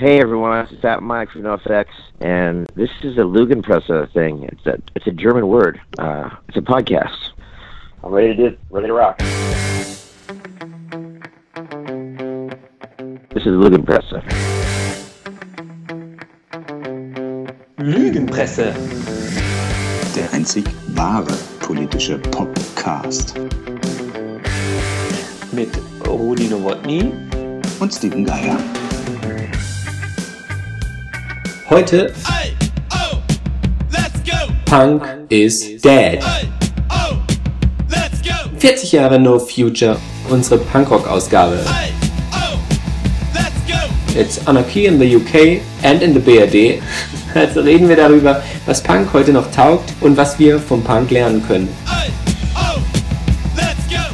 Hey everyone, it's Fat Mike from NoFX, and this is a Lugenpresse thing. It's a it's a German word. Uh, it's a podcast. I'm ready to do, ready to rock. This is Lugenpresse. Lügenpresse. Der einzig wahre politische Podcast. Mit Rudi Nowotny. Und Steven Geier. Heute Hey, oh. Punk is dead. Hey, oh, let's go. 40 Jahre No Future, unsere Punkrock-Ausgabe. Oh. It's Anarchy in the UK and in the BRD. Also reden wir darüber, was Punk heute noch taugt und was wir vom Punk lernen können.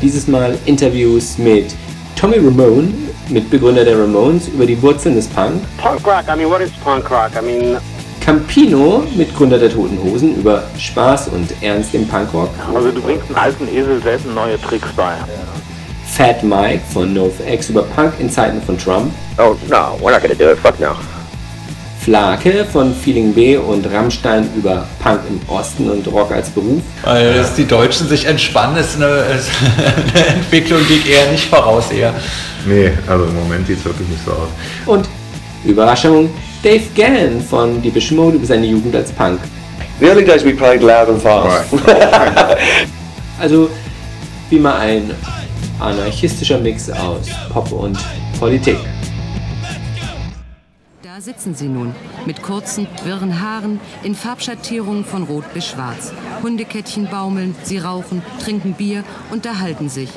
Dieses Mal Interviews mit Tommy Ramone, Mitbegründer der Ramones, über die Wurzeln des Punk. Punk rock, I mean, what is punk rock? I mean, Campino, Mitgründer der Toten Hosen, über Spaß und Ernst im Punkrock. also du bringst einen alten Esel selten neue Tricks bei. Fat Mike von NoFX über Punk in Zeiten von Trump. Oh no, we're not gonna do it. Fuck no. Flake von Feeling B und Rammstein über Punk im Osten und Rock als Beruf. Weil dass die Deutschen sich entspannen, ist eine, ist eine Entwicklung, die ich eher nicht voraus eher. Nee, also im Moment sieht es wirklich nicht so aus. Und Überraschung, Dave Gann von Die Mode über seine Jugend als Punk. The early days we played loud and fast. Also wie mal ein anarchistischer Mix aus Pop und Politik. Da sitzen sie nun, mit kurzen, wirren Haaren, in Farbschattierungen von rot bis schwarz. Hundekettchen baumeln, sie rauchen, trinken Bier, unterhalten sich.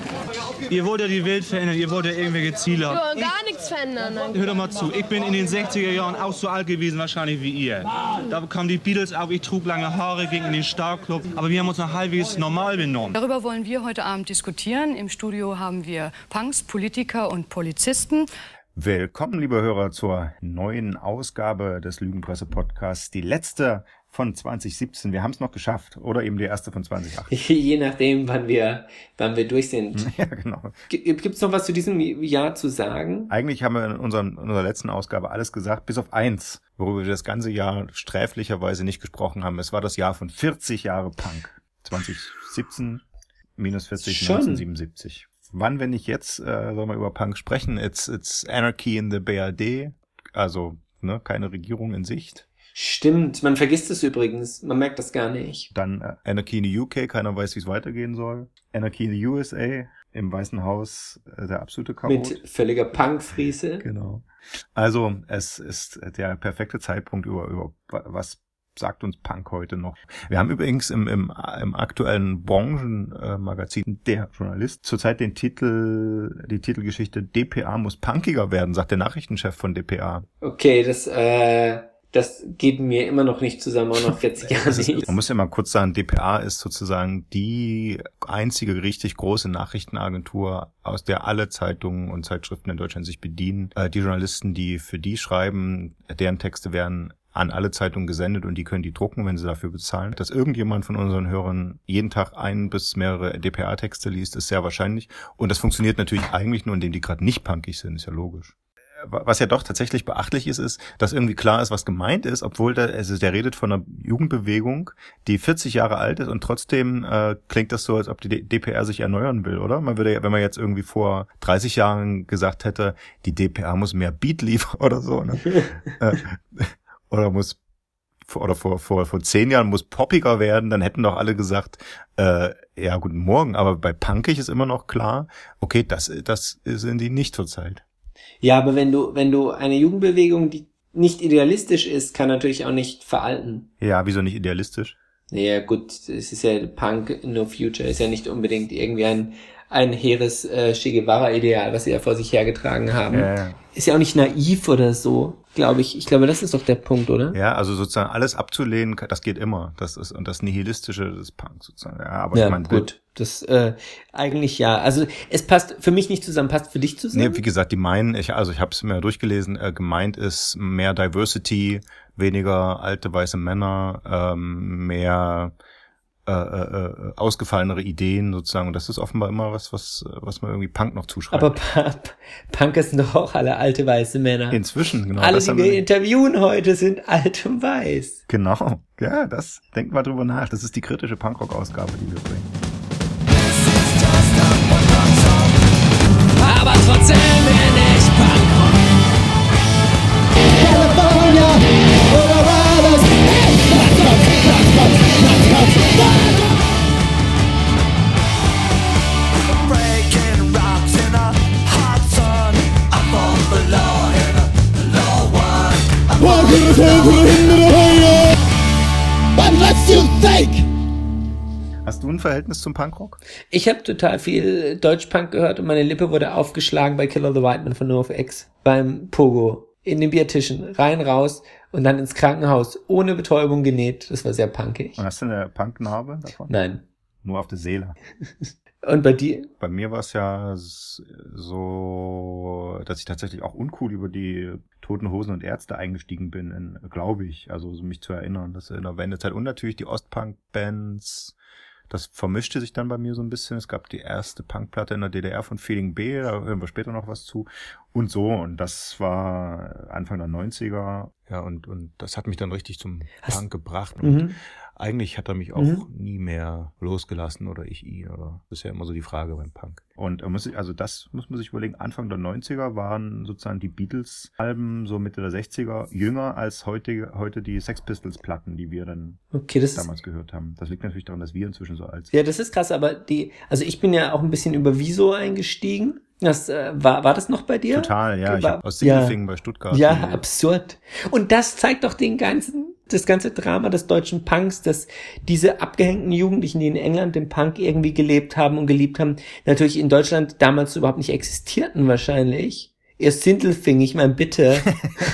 Ihr wollt ja die Welt verändern, ihr wollt ja irgendwelche Ziele haben. Wir wollen gar nichts verändern. Hör doch mal zu, ich bin in den 60er Jahren auch so alt gewesen wahrscheinlich wie ihr. Da kamen die Beatles auf, ich trug lange Haare, ging in den Starclub, aber wir haben uns noch halbwegs normal benommen. Darüber wollen wir heute Abend diskutieren. Im Studio haben wir Punks, Politiker und Polizisten. Willkommen, liebe Hörer, zur neuen Ausgabe des Lügenpresse-Podcasts. Die letzte von 2017. Wir haben es noch geschafft. Oder eben die erste von 2018. Je nachdem, wann wir, wann wir durch sind. Ja, genau. Gibt es noch was zu diesem Jahr zu sagen? Eigentlich haben wir in, unserem, in unserer letzten Ausgabe alles gesagt, bis auf eins, worüber wir das ganze Jahr sträflicherweise nicht gesprochen haben. Es war das Jahr von 40 Jahre Punk. 2017 minus 40, Schon. 1977. Wann, wenn nicht jetzt, äh, soll man über Punk sprechen? It's, it's Anarchy in the BRD. Also, ne, keine Regierung in Sicht. Stimmt, man vergisst es übrigens. Man merkt das gar nicht. Dann äh, Anarchy in the UK, keiner weiß, wie es weitergehen soll. Anarchy in the USA, im Weißen Haus äh, der absolute Chaos. Mit völliger Punkfriese. Genau. Also es ist der perfekte Zeitpunkt über, über was sagt uns Punk heute noch. Wir haben übrigens im, im, im aktuellen Branchenmagazin Der Journalist zurzeit den Titel, die Titelgeschichte DPA muss punkiger werden, sagt der Nachrichtenchef von DPA. Okay, das, äh, das geht mir immer noch nicht zusammen, auch noch 40 Jahre nicht. Man muss ja mal kurz sagen, DPA ist sozusagen die einzige richtig große Nachrichtenagentur, aus der alle Zeitungen und Zeitschriften in Deutschland sich bedienen. Äh, die Journalisten, die für die schreiben, deren Texte werden an alle Zeitungen gesendet und die können die drucken, wenn sie dafür bezahlen. Dass irgendjemand von unseren Hörern jeden Tag ein bis mehrere DPA-Texte liest, ist sehr wahrscheinlich. Und das funktioniert natürlich eigentlich nur, indem die gerade nicht punkig sind, ist ja logisch. Was ja doch tatsächlich beachtlich ist, ist, dass irgendwie klar ist, was gemeint ist, obwohl der, also der redet von einer Jugendbewegung, die 40 Jahre alt ist und trotzdem äh, klingt das so, als ob die DPR sich erneuern will, oder? Man würde ja, wenn man jetzt irgendwie vor 30 Jahren gesagt hätte, die DPR muss mehr Beat liefern oder so, ne? äh, oder muss oder vor, vor, vor zehn Jahren muss poppiger werden, dann hätten doch alle gesagt, äh, ja, guten Morgen, aber bei punkig ist immer noch klar, okay, das, das sind die nicht zurzeit. Ja, aber wenn du, wenn du eine Jugendbewegung, die nicht idealistisch ist, kann natürlich auch nicht veralten. Ja, wieso nicht idealistisch? Naja, gut, es ist ja Punk No Future, ist ja nicht unbedingt irgendwie ein, ein hehres äh, Che Guevara-Ideal, was sie ja vor sich hergetragen haben. Ja, ja. Ist ja auch nicht naiv oder so, glaube ich. Ich glaube, das ist doch der Punkt, oder? Ja, also sozusagen alles abzulehnen, das geht immer. Das ist und das nihilistische des Punk sozusagen. Ja, aber ja, ich meine, gut. Das äh, eigentlich ja. Also es passt für mich nicht zusammen, passt für dich zusammen. Nee, wie gesagt, die meinen, ich, also ich habe es mir durchgelesen, äh, gemeint ist mehr Diversity, weniger alte weiße Männer, ähm, mehr äh, äh, ausgefallenere Ideen sozusagen. Und das ist offenbar immer was, was, was man irgendwie Punk noch zuschreibt. Aber pa Punkers sind doch auch alle alte weiße Männer. Inzwischen, genau. Alle, die wir interviewen heute, sind alt und weiß. Genau. Ja, das, denkt mal drüber nach. Das ist die kritische Punkrock-Ausgabe, die wir bringen. Aber trotzdem Hast du ein Verhältnis zum Punkrock? Ich habe total viel Deutschpunk gehört und meine Lippe wurde aufgeschlagen bei Killer the White Man von NoFX beim Pogo in den Biertischen rein raus und dann ins Krankenhaus ohne Betäubung genäht. Das war sehr punkig. Und hast du eine Punknarbe davon? Nein. Nur auf der Seele. Und bei dir? Bei mir war es ja so, dass ich tatsächlich auch uncool über die Toten Hosen und Ärzte eingestiegen bin, glaube ich. Also so mich zu erinnern, dass in der Wendezeit und natürlich die Ostpunk-Bands das vermischte sich dann bei mir so ein bisschen. Es gab die erste Punkplatte in der DDR von Feeling B, da hören wir später noch was zu. Und so, und das war Anfang der 90er. Ja, und, und das hat mich dann richtig zum Hast Punk gebracht. Und mhm. Eigentlich hat er mich auch mhm. nie mehr losgelassen oder ich ihn. Oder das ist ja immer so die Frage beim Punk. Und muss ich, also das muss man sich überlegen, Anfang der 90er waren sozusagen die Beatles-Alben so Mitte der 60er jünger als heute, heute die Sex Pistols-Platten, die wir dann okay, damals gehört haben. Das liegt natürlich daran, dass wir inzwischen so alt sind. Ja, das ist krass, aber die, also ich bin ja auch ein bisschen über Wieso eingestiegen. Das, äh, war, war das noch bei dir? Total, ja. Ich hab aus Singlefingen ja. bei Stuttgart. Ja, absurd. Und das zeigt doch den ganzen, das ganze Drama des deutschen Punks, dass diese abgehängten Jugendlichen, die in England den Punk irgendwie gelebt haben und geliebt haben, natürlich in Deutschland damals überhaupt nicht existierten wahrscheinlich. Erst Sindelfing, ich meine, bitte.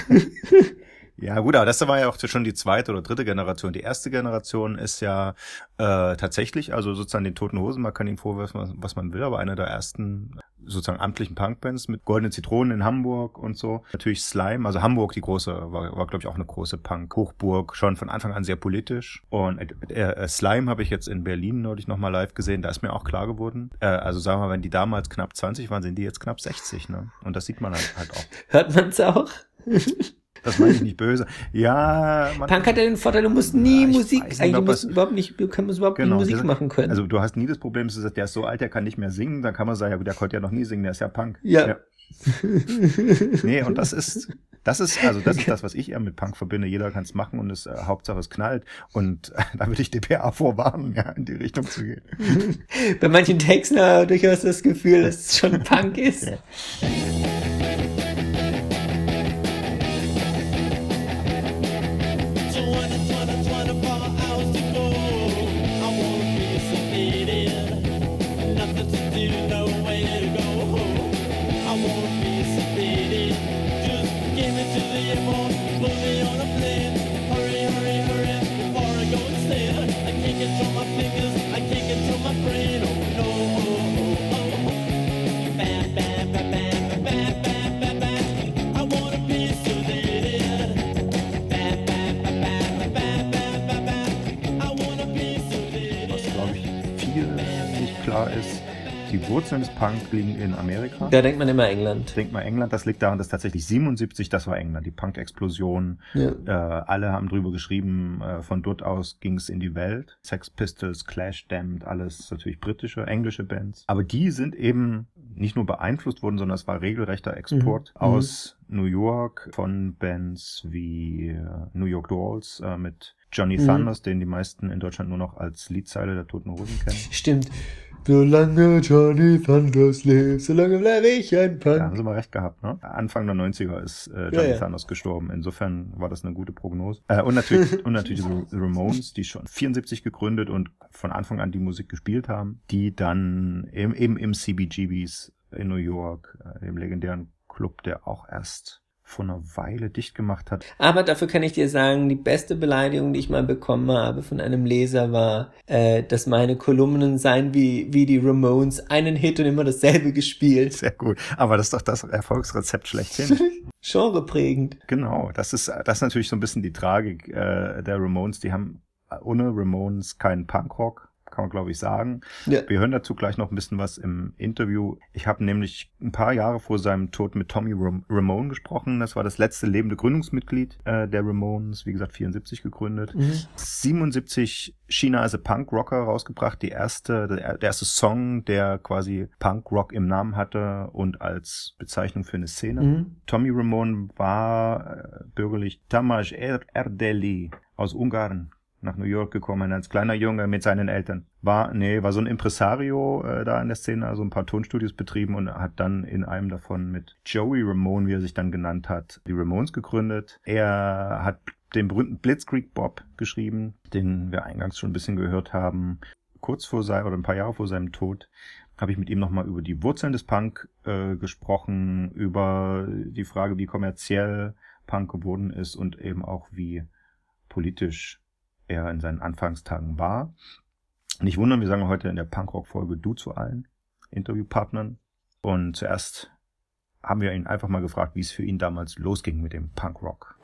Ja, gut, aber das war ja auch schon die zweite oder dritte Generation. Die erste Generation ist ja äh, tatsächlich, also sozusagen den Toten Hosen, man kann ihm vorwerfen, was man will, aber einer der ersten sozusagen amtlichen Punkbands mit Goldene Zitronen in Hamburg und so. Natürlich Slime, also Hamburg die große, war, war glaube ich auch eine große Punk-Hochburg, schon von Anfang an sehr politisch. Und äh, äh, Slime habe ich jetzt in Berlin neulich nochmal live gesehen, da ist mir auch klar geworden, äh, also sagen wir mal, wenn die damals knapp 20 waren, sind die jetzt knapp 60, ne? Und das sieht man halt, halt auch. Hört man's auch? Das meine ich nicht böse. Ja, man, Punk hat ja den Vorteil, du musst nie ja, Musik, eigentlich nicht, du musst überhaupt nicht, du kannst überhaupt genau, nie Musik das, machen können. Also du hast nie das Problem, dass du sagst, der ist so alt, der kann nicht mehr singen, dann kann man sagen, ja der konnte ja noch nie singen, der ist ja Punk. Ja. ja. nee, und das ist, das ist, also das ist das, was ich eher mit Punk verbinde. Jeder kann es machen und es, äh, Hauptsache es knallt. Und äh, da würde ich DPA vorwarnen, ja, in die Richtung zu gehen. Bei manchen Texten habe ich durchaus das Gefühl, dass es schon Punk ist. Ja. Wurzeln des Punk liegen in Amerika. Da denkt man immer England. Denkt man England, das liegt daran, dass tatsächlich 77, das war England, die Punk-Explosion. Ja. Äh, alle haben drüber geschrieben, äh, von dort aus ging es in die Welt. Sex Pistols, Clash, Damned, alles natürlich britische, englische Bands. Aber die sind eben nicht nur beeinflusst worden, sondern es war regelrechter Export mhm. aus mhm. New York von Bands wie äh, New York Dolls äh, mit Johnny mhm. Thunders, den die meisten in Deutschland nur noch als Liedzeile der Toten Hosen kennen. Stimmt. Solange Johnny Thunders lebt, solange bleibe ich ein Punk. Ja, haben sie mal recht gehabt, ne? Anfang der 90er ist äh, Johnny ja, ja. Thunders gestorben. Insofern war das eine gute Prognose. Äh, und natürlich, und natürlich die Ramones, die schon 74 gegründet und von Anfang an die Musik gespielt haben, die dann eben, eben im CBGBs in New York, äh, dem legendären Club, der auch erst vor einer Weile dicht gemacht hat. Aber dafür kann ich dir sagen, die beste Beleidigung, die ich mal bekommen habe von einem Leser war, äh, dass meine Kolumnen seien wie, wie die Ramones, einen Hit und immer dasselbe gespielt. Sehr gut. Aber das ist doch das Erfolgsrezept schlechthin. Genreprägend. Genau. Das ist, das ist natürlich so ein bisschen die Tragik äh, der Ramones. Die haben ohne Ramones kein Punkrock, kann man glaube ich sagen. Ja. Wir hören dazu gleich noch ein bisschen was im Interview. Ich habe nämlich ein paar Jahre vor seinem Tod mit Tommy Ram Ramone gesprochen. Das war das letzte lebende Gründungsmitglied äh, der Ramones, wie gesagt 74 gegründet. Mhm. 77 China as a Punk Rocker rausgebracht, die erste, der, der erste Song, der quasi Punk Rock im Namen hatte und als Bezeichnung für eine Szene. Mhm. Tommy Ramone war äh, bürgerlich Tamás er Erdeli aus Ungarn nach New York gekommen als kleiner Junge mit seinen Eltern. War, nee, war so ein Impresario äh, da in der Szene, also ein paar Tonstudios betrieben und hat dann in einem davon mit Joey Ramone, wie er sich dann genannt hat, die Ramones gegründet. Er hat den berühmten Blitzkrieg Bob geschrieben, den wir eingangs schon ein bisschen gehört haben. Kurz vor seinem, oder ein paar Jahre vor seinem Tod, habe ich mit ihm nochmal über die Wurzeln des Punk äh, gesprochen, über die Frage, wie kommerziell Punk geworden ist und eben auch wie politisch er in seinen Anfangstagen war. Nicht wundern, wir sagen heute in der Punkrock-Folge Du zu allen Interviewpartnern. Und zuerst haben wir ihn einfach mal gefragt, wie es für ihn damals losging mit dem Punkrock.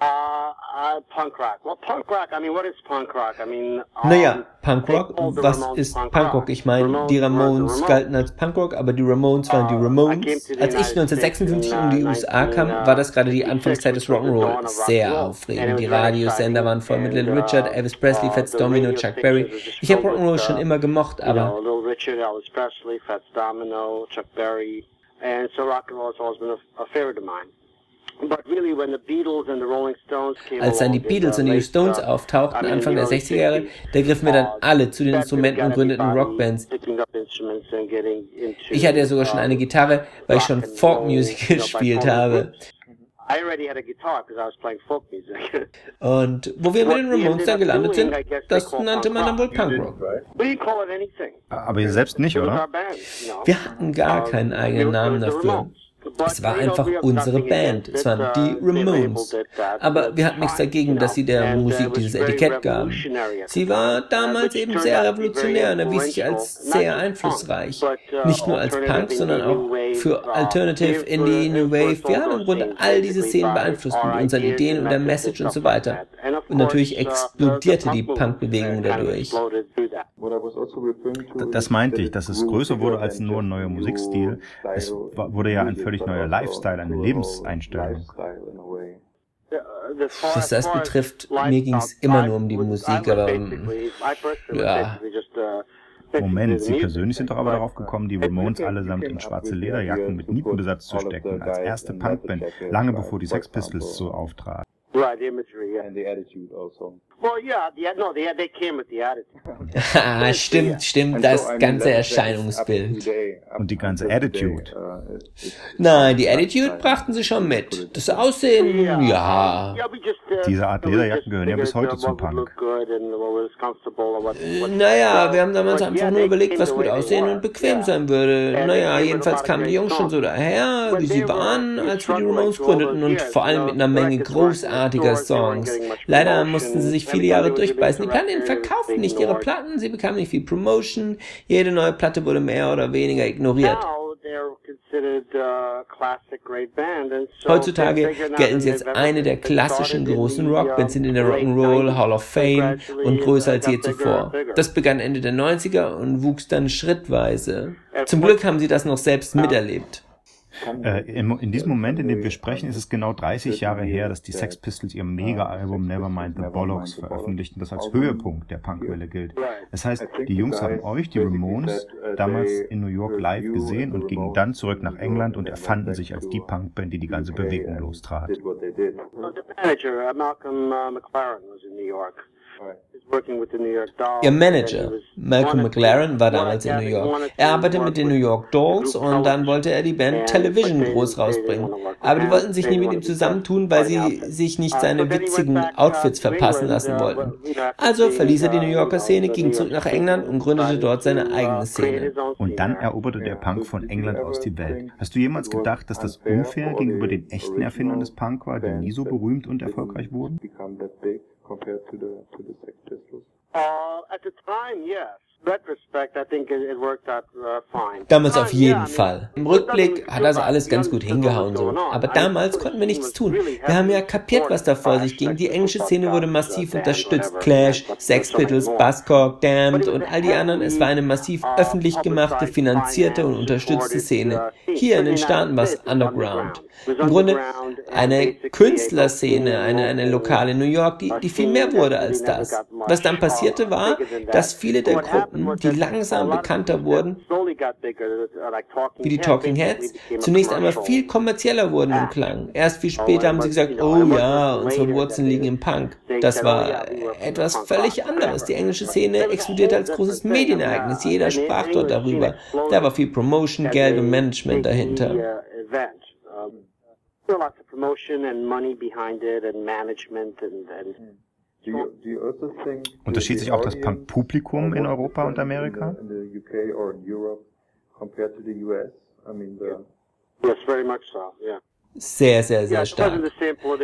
Uh, uh, punk rock. Well, punk rock. I mean, what is punk rock? I mean, um, Naja, called the was Ramones ist punk rock. Ich meine, die Ramones galten als Punkrock, aber die Ramones waren die Uh, Ramones. Als ich United 1956 States in die uh, USA kam, 19, war das gerade die uh, Anfangszeit des 66 was the dawn Rock'n'Roll. of Sehr rock aufregend. Die Radiosender waren voll mit. Little And, Richard, uh, Elvis Presley, uh, Fats Domino, Chuck Berry. Ich habe Rock'n'Roll schon uh, immer gemocht, aber Little Richard, Elvis Presley, Fats Domino, Chuck Berry, and so rock and roll has always been a, a favorite of mine. Als dann die Beatles the und die late, Stones uh, auftauchten, Anfang der the early 60er Jahre, 60s, da griffen wir dann uh, alle zu den Instrumenten und gründeten Rockbands. Ich hatte ja sogar schon eine uh, Gitarre, weil ich schon rock and Folk roll, Music you know, by gespielt habe. Rubens. I already had a guitar because I was playing folk music. Und wo wir mit den Ramones dann gelandet sind, das nannte man dann wohl Punkrock. Aber ihr selbst nicht, oder? Wir hatten gar keinen eigenen Namen dafür. Es war einfach unsere Band. Es waren die Ramones. Aber wir hatten nichts dagegen, dass sie der Musik dieses Etikett gaben. Sie war damals eben sehr revolutionär und erwies sich als sehr einflussreich. Nicht nur als Punk, sondern auch für Alternative, Indie, New Wave. Wir haben im Grunde all diese Szenen beeinflusst mit unseren Ideen und der Message und so weiter. Und natürlich explodierte die Punkbewegung dadurch. Das meinte ich, dass es größer wurde als nur ein neuer Musikstil. Es wurde ja ein völlig neuer Lifestyle, eine Lebenseinstellung. Was das betrifft, mir ging es immer nur um die Musik, aber ähm, ja. Moment, Sie persönlich sind doch aber darauf gekommen, die Ramones allesamt in schwarze Lederjacken mit Nietenbesatz zu stecken, als erste Punkband, lange bevor die Sex Pistols so auftraten. Right, the imagery, yeah. And the attitude also. Well, yeah, the, no, they, they came with the attitude. Haha, stimmt, stimmt, das ganze Erscheinungsbild. Und die ganze Attitude. Nein, die Attitude brachten sie schon mit. Das Aussehen, ja. Uh, Diese Art Lederjacken gehören ja bis heute uh, zum Punk. Äh, Naja, wir haben damals einfach nur überlegt, was gut aussehen und bequem sein würde. Naja, jedenfalls kamen die Jungs schon so daher, wie sie waren, als wir die Ramones gründeten und vor allem mit einer Menge großartiger Songs. Leider mussten sie sich viele Jahre durchbeißen. Die Platten verkauften nicht ihre. Platten, sie bekamen nicht viel Promotion. Jede neue Platte wurde mehr oder weniger ignoriert. Uh, Heutzutage gelten sie als eine der klassischen großen the, Rockbands, sind in der uh, Rock'n'Roll 90s, Hall of Fame und größer als je zuvor. Das begann Ende der 90er und wuchs dann schrittweise. Zum Glück haben sie das noch selbst miterlebt. Äh, in, in diesem Moment, in dem wir sprechen, ist es genau 30 Jahre her, dass die Sex Pistols ihr Mega-Album Nevermind the Bollocks veröffentlichten, das als Höhepunkt der Punkwelle gilt. Das heißt, die Jungs haben euch, die Ramones, damals in New York live gesehen und gingen dann zurück nach England und erfanden sich als die Punkband, die die ganze Bewegung lostrat. The manager, uh, Malcolm uh, McLaren, was in New York. He's working with the New York Dolls. Ihr Manager, Malcolm McLaren, war damals in New York. Er arbeitete mit den New York Dolls und dann wollte er die Band And- Television groß they didn't rausbringen. Aber die wollten sich They nie mit ihm to zusammentun, weil sie sich nicht Uh, seine witzigen uh, Outfits verpassen lassen uh, wollten. Also verließ er die New Yorker Szene, the ging New zurück York nach England und gründete dort seine to, eigene Szene. his own Und dann eroberte der Punk von England aus die Welt. Hast du jemals gedacht, dass das unfair gegenüber den echten Erfindern des Punk war, die nie so berühmt und erfolgreich wurden? Uh, at the time, yes. retrospect, I think it, it worked out uh, fine. Damals auf Time, jeden Fall. Im Rückblick hat das alles ganz gut hingehauen so. Aber damals konnten wir nichts tun. Wir haben ja kapiert, was da vor sich ging. Die englische Szene wurde massiv unterstützt. Clash, Sex Pistols, Buzzcock, Damned und all die anderen. Es war eine massiv öffentlich gemachte, finanzierte und unterstützte Szene. Hier in den Staaten war es Underground. Im Grunde eine Künstlerszene, eine, eine lokale New York, die, die viel mehr wurde als das. Was dann passierte war, dass viele der Gruppen, die langsam bekannter wurden, wie die Talking Heads, zunächst einmal viel kommerzieller wurden im Klang. Erst viel später haben sie gesagt, oh ja, unsere Wurzeln liegen im Punk. Das war etwas völlig anderes. Die englische Szene explodierte als großes Medienereignis. Jeder sprach dort darüber. Da war viel Promotion, Geld und Management dahinter. There were lots of promotion and money behind it and management and, and Do you, do you also think Unterschied sich auch das Punk-Publikum in Europa und Amerika? in the UK or in Europe compared to the US? I mean, the yes, very much so, yeah. Sehr, sehr, sehr stark.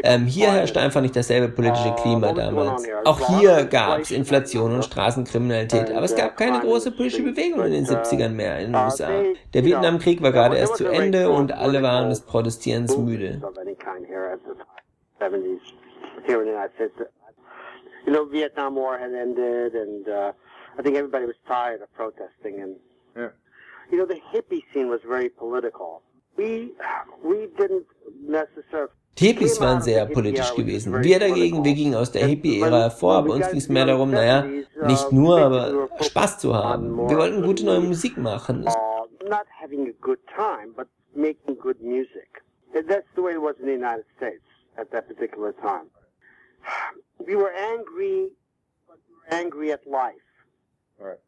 Ähm, hier herrschte einfach nicht dasselbe politische Klima damals. Auch hier gab es Inflation und Straßenkriminalität, aber es gab keine große politische Bewegung in den 70ern mehr in den USA. Der Vietnamkrieg war gerade erst zu Ende und alle waren des Protestierens müde. You know, Vietnam War had ended, and uh, I think everybody was tired of protesting. And Yeah. you know, the hippie scene was very political. We we didn't necessarily. Die Hippies waren sehr politisch gewesen. Wir dagegen, wir gingen aus der Hippie-Ära hervor, aber uns ging es mehr darum, naja, nicht nur, aber Spaß zu haben. Wir wollten gute neue Musik machen. uh, That's the way it was in the United States at that particular time. We were angry, but we were angry at life. Right.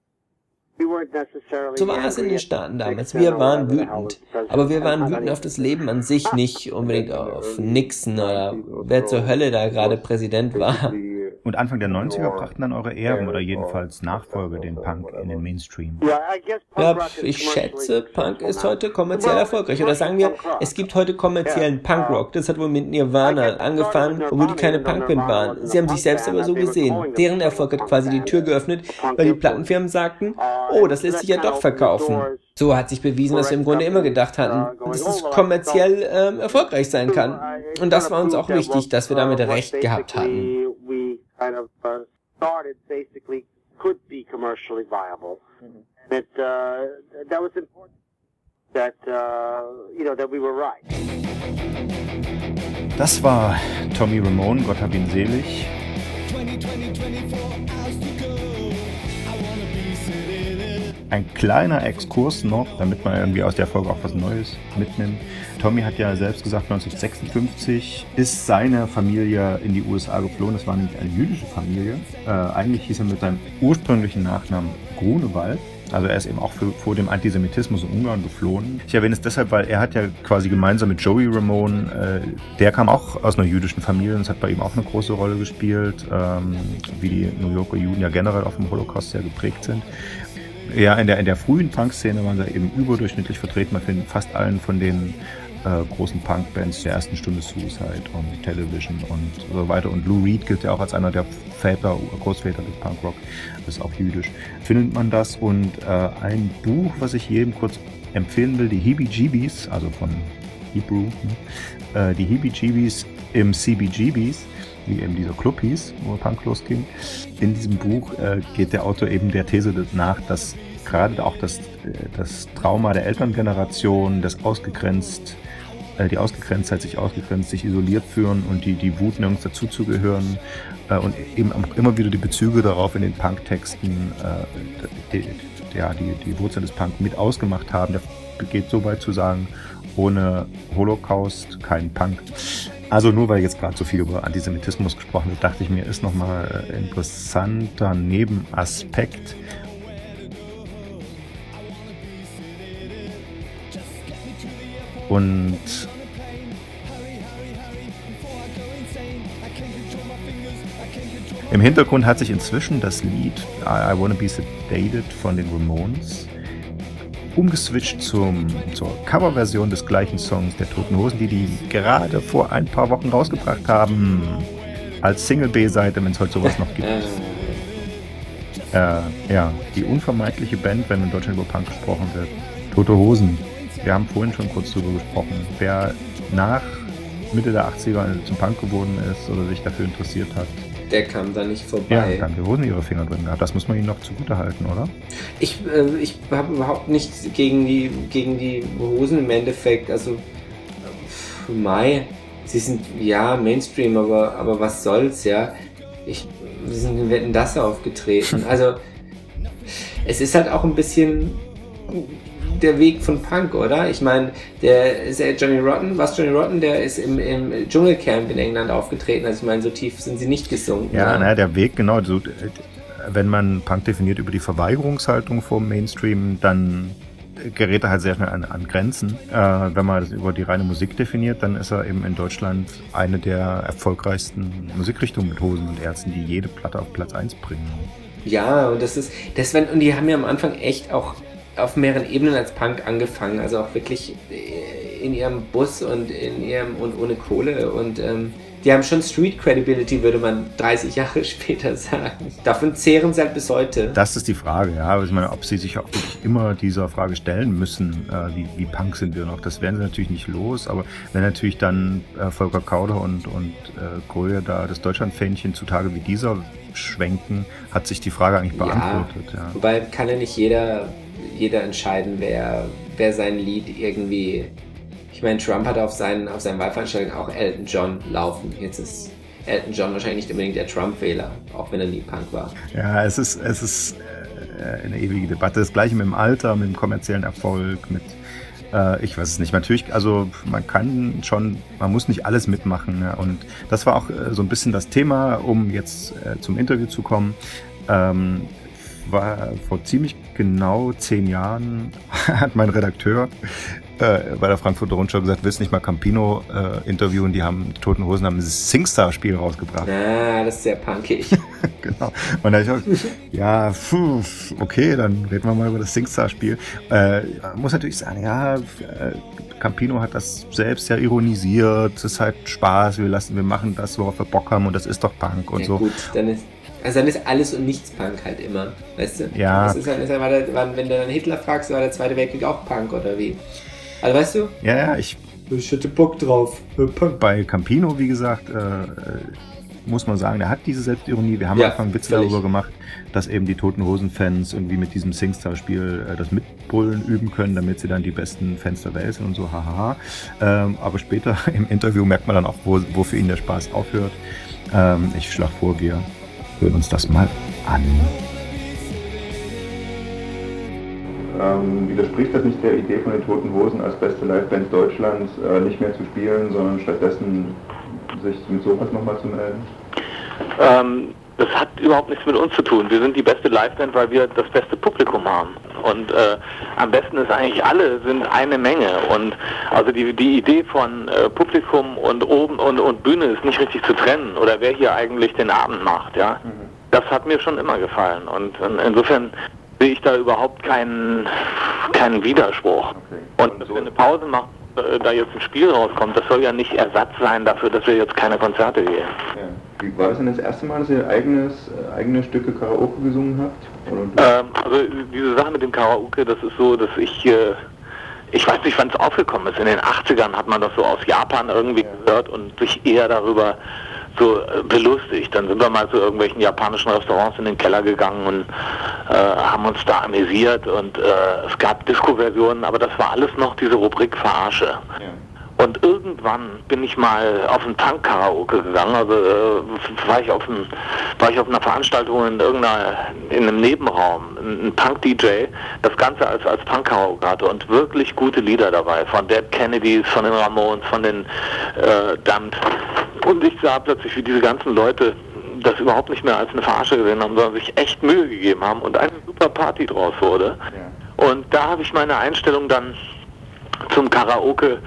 We weren't necessarily So war es in den at Staaten damals. Wir waren wütend. Aber wir waren wütend auf das Leben an sich, nicht unbedingt auf Nixon oder wer zur Hölle da gerade Präsident war. Und Anfang der 90er brachten dann eure Erben oder jedenfalls Nachfolger den Punk in den Mainstream. Ja, ich schätze, Punk ist heute kommerziell erfolgreich. Oder sagen wir, es gibt heute kommerziellen Punkrock. Das hat wohl mit Nirvana angefangen, obwohl die keine Punkband waren. Sie haben sich selbst aber so gesehen. Deren Erfolg hat quasi die Tür geöffnet, weil die Plattenfirmen sagten, oh, das lässt sich ja doch verkaufen. So hat sich bewiesen, was wir im Grunde immer gedacht hatten, dass es kommerziell ähm, erfolgreich sein kann. Und das war uns auch wichtig, dass wir damit recht gehabt hatten. Kind of uh, started basically could be commercially viable, and it uh, that was important. That uh, you know that we were right. Das war Tommy Ramone, Gott hab ihn selig. Ein kleiner Exkurs noch, damit man irgendwie aus der Folge auch was Neues mitnimmt. Tommy hat ja selbst gesagt, 1956 ist seine Familie in die USA geflohen. Das war nämlich eine jüdische Familie. Äh, eigentlich hieß er mit seinem ursprünglichen Nachnamen Grunewald. Also er ist eben auch für, vor dem Antisemitismus in Ungarn geflohen. Ich erwähne es deshalb, weil er hat ja quasi gemeinsam mit Joey Ramone, äh, der kam auch aus einer jüdischen Familie und das hat bei ihm auch eine große Rolle gespielt, ähm, wie die New Yorker Juden ja generell auch vom Holocaust sehr geprägt sind. Ja, in der, in der frühen Punk-Szene waren sie eben überdurchschnittlich vertreten. Man findet fast allen von den äh, großen Punk-Bands der ersten Stunde Suicide und Television und so weiter. Und Lou Reed gilt ja auch als einer der Väter, Großväter des Punkrock. Ist auch jüdisch. Findet man das und äh, ein Buch, was ich jedem kurz empfehlen will, die Heebie-Jeebies, also von Hebrew, ne? äh, die Heebie-Jeebies im CBGBs, wie eben dieser Club hieß, wo Punk losging. In diesem Buch äh, geht der Autor eben der These nach, dass gerade auch das, äh, das Trauma der Elterngeneration, das ausgegrenzt, äh, die Ausgegrenztheit, sich ausgegrenzt, sich isoliert führen und die, die Wut nirgends dazuzugehören äh, und eben am- immer wieder die Bezüge darauf in den Punk-Texten, äh, die, die, ja, die, die Wurzeln des Punk mit ausgemacht haben. Der geht so weit zu sagen, ohne Holocaust kein Punk. Also nur weil jetzt gerade so viel über Antisemitismus gesprochen wird, dachte ich mir, ist nochmal ein interessanter Nebenaspekt. Und im Hintergrund hat sich inzwischen das Lied I, I Wanna Be Sedated von den Ramones umgeswitcht zum, zur Coverversion des gleichen Songs der Toten Hosen, die die gerade vor ein paar Wochen rausgebracht haben. Als Single B-Seite, wenn es heute sowas noch gibt. Äh, ja, die unvermeidliche Band, wenn in Deutschland über Punk gesprochen wird. Tote Hosen. Wir haben vorhin schon kurz darüber gesprochen. Wer nach Mitte der 80er zum Punk geworden ist oder sich dafür interessiert hat, der kam da nicht vorbei. Ja, die Hosen ihre Finger drin gehabt. Das muss man ihnen noch zugute halten, oder? Ich, äh, ich habe überhaupt nichts gegen die, gegen die Hosen im Endeffekt. Also, Mai, sie sind ja Mainstream, aber, aber was soll's, ja. Ich, sie sind in Wetten das aufgetreten. Also, es ist halt auch ein bisschen der Weg von Punk, oder? Ich meine, der ist ja Johnny Rotten, was Johnny Rotten, der ist im, im Dschungelcamp in England aufgetreten. Also ich meine, so tief sind sie nicht gesunken. Ja, naja, der Weg, genau. So, wenn man Punk definiert über die Verweigerungshaltung vom Mainstream, dann gerät er halt sehr schnell an, an Grenzen. Äh, wenn man das über die reine Musik definiert, dann ist er eben in Deutschland eine der erfolgreichsten Musikrichtungen mit Hosen und Ärzten, die jede Platte auf Platz 1 bringen. Ja, und das ist, das wenn, und die haben ja am Anfang echt auch auf mehreren Ebenen als Punk angefangen, also auch wirklich äh, in ihrem Bus und in ihrem und ohne Kohle und ähm, die haben schon Street Credibility, würde man 30 Jahre später sagen. Davon zehren sie halt bis heute. Das ist die Frage, ja. Also ich meine, ob sie sich auch wirklich immer dieser Frage stellen müssen, äh, wie, wie Punk sind wir noch, das werden sie natürlich nicht los. Aber wenn natürlich dann äh, Volker Kauder und, und äh, Gröhe da das Deutschlandfähnchen zutage wie dieser schwenken, hat sich die Frage eigentlich beantwortet. Ja, ja. Wobei kann ja nicht jeder jeder entscheiden, wer, wer sein Lied irgendwie. Ich meine, Trump hat auf seinen, auf seinen Wahlveranstaltungen auch Elton John laufen. Jetzt ist Elton John wahrscheinlich nicht unbedingt der Trump-Wähler, auch wenn er nie Punk war. Ja, es ist, es ist äh, eine ewige Debatte. Das gleiche mit dem Alter, mit dem kommerziellen Erfolg, mit äh, ich weiß es nicht. Natürlich, also man kann schon, man muss nicht alles mitmachen. Ja. Und das war auch äh, so ein bisschen das Thema, um jetzt zum Interview zu kommen. Ähm, war vor ziemlich genau zehn Jahren, hat mein Redakteur äh, bei der Frankfurter Rundschau gesagt, willst nicht mal Campino äh, interviewen, die haben, die Toten Hosen haben ein Singstar-Spiel rausgebracht. Ah, das ist sehr punkig. genau. Und da ich auch, ja, pfuh, okay, dann reden wir mal über das Singstar-Spiel. Äh, muss natürlich sagen, ja, äh, Campino hat das selbst ja ironisiert, es ist halt Spaß, wir lassen, wir machen das, worauf wir Bock haben und das ist doch Punk und ja, so. Gut, dann ist also dann ist alles und nichts Punk halt immer, weißt du? Ja. Das ist halt, ist halt, war der, war, wenn du dann Hitler fragst, war der Zweite Weltkrieg auch Punk oder wie? Also weißt du? Ja, ja, ich... Ich hätte Bock drauf. Punk. Bei Campino, wie gesagt, äh, muss man sagen, der hat diese Selbstironie. Wir haben ja, am Anfang Witz darüber gemacht, dass eben die Toten Hosen-Fans irgendwie mit diesem Singstar-Spiel äh, das Mitbrüllen üben können, damit sie dann die besten Fans der Welt sind und so, hahaha. Ähm, aber später im Interview merkt man dann auch, wo, wo für ihn der Spaß aufhört. Ähm, ich schlage vor, wir hören uns das mal an. Ähm, widerspricht das nicht der Idee von den Toten Hosen als beste Liveband Deutschlands äh, nicht mehr zu spielen, sondern stattdessen sich mit sowas nochmal zu melden? Ähm, das hat überhaupt nichts mit uns zu tun. Wir sind die beste Liveband, weil wir das beste Publikum haben. Und äh, am besten ist eigentlich alle sind eine Menge. Und also die, die Idee von äh, Publikum und oben und, und Bühne ist nicht richtig zu trennen. Oder wer hier eigentlich den Abend macht, ja. Mhm. Das hat mir schon immer gefallen. Und insofern sehe ich da überhaupt keinen, keinen Widerspruch. Okay. Und dass wir eine Pause machen, da jetzt ein Spiel rauskommt, das soll ja nicht Ersatz sein dafür, dass wir jetzt keine Konzerte gehen. Ja. Wie war das denn das erste Mal, dass ihr eigenes, äh, eigene Stücke Karaoke gesungen habt? Ähm, also diese Sache mit dem Karaoke, das ist so, dass ich, äh, ich weiß nicht, wann es aufgekommen ist. In den 80ern hat man das so aus Japan irgendwie ja. gehört und sich eher darüber so äh, belustigt. Dann sind wir mal zu irgendwelchen japanischen Restaurants in den Keller gegangen und äh, haben uns da amüsiert und äh, es gab Disco-Versionen, aber das war alles noch diese Rubrik Verarsche. Ja. Und irgendwann bin ich mal auf ein Punk-Karaoke gegangen, also äh, war, ich auf ein, war ich auf einer Veranstaltung in irgendeiner, in einem Nebenraum, ein, Punk-DJ, das Ganze als, als Punk-Karaoke hatte und wirklich gute Lieder dabei, von Dead Kennedys, von den Ramones, von den äh, Damned. Und ich sah plötzlich, wie diese ganzen Leute das überhaupt nicht mehr als eine Verarsche gesehen haben, sondern sich echt Mühe gegeben haben und eine super Party draus wurde. Ja. Und da habe ich meine Einstellung dann zum Karaoke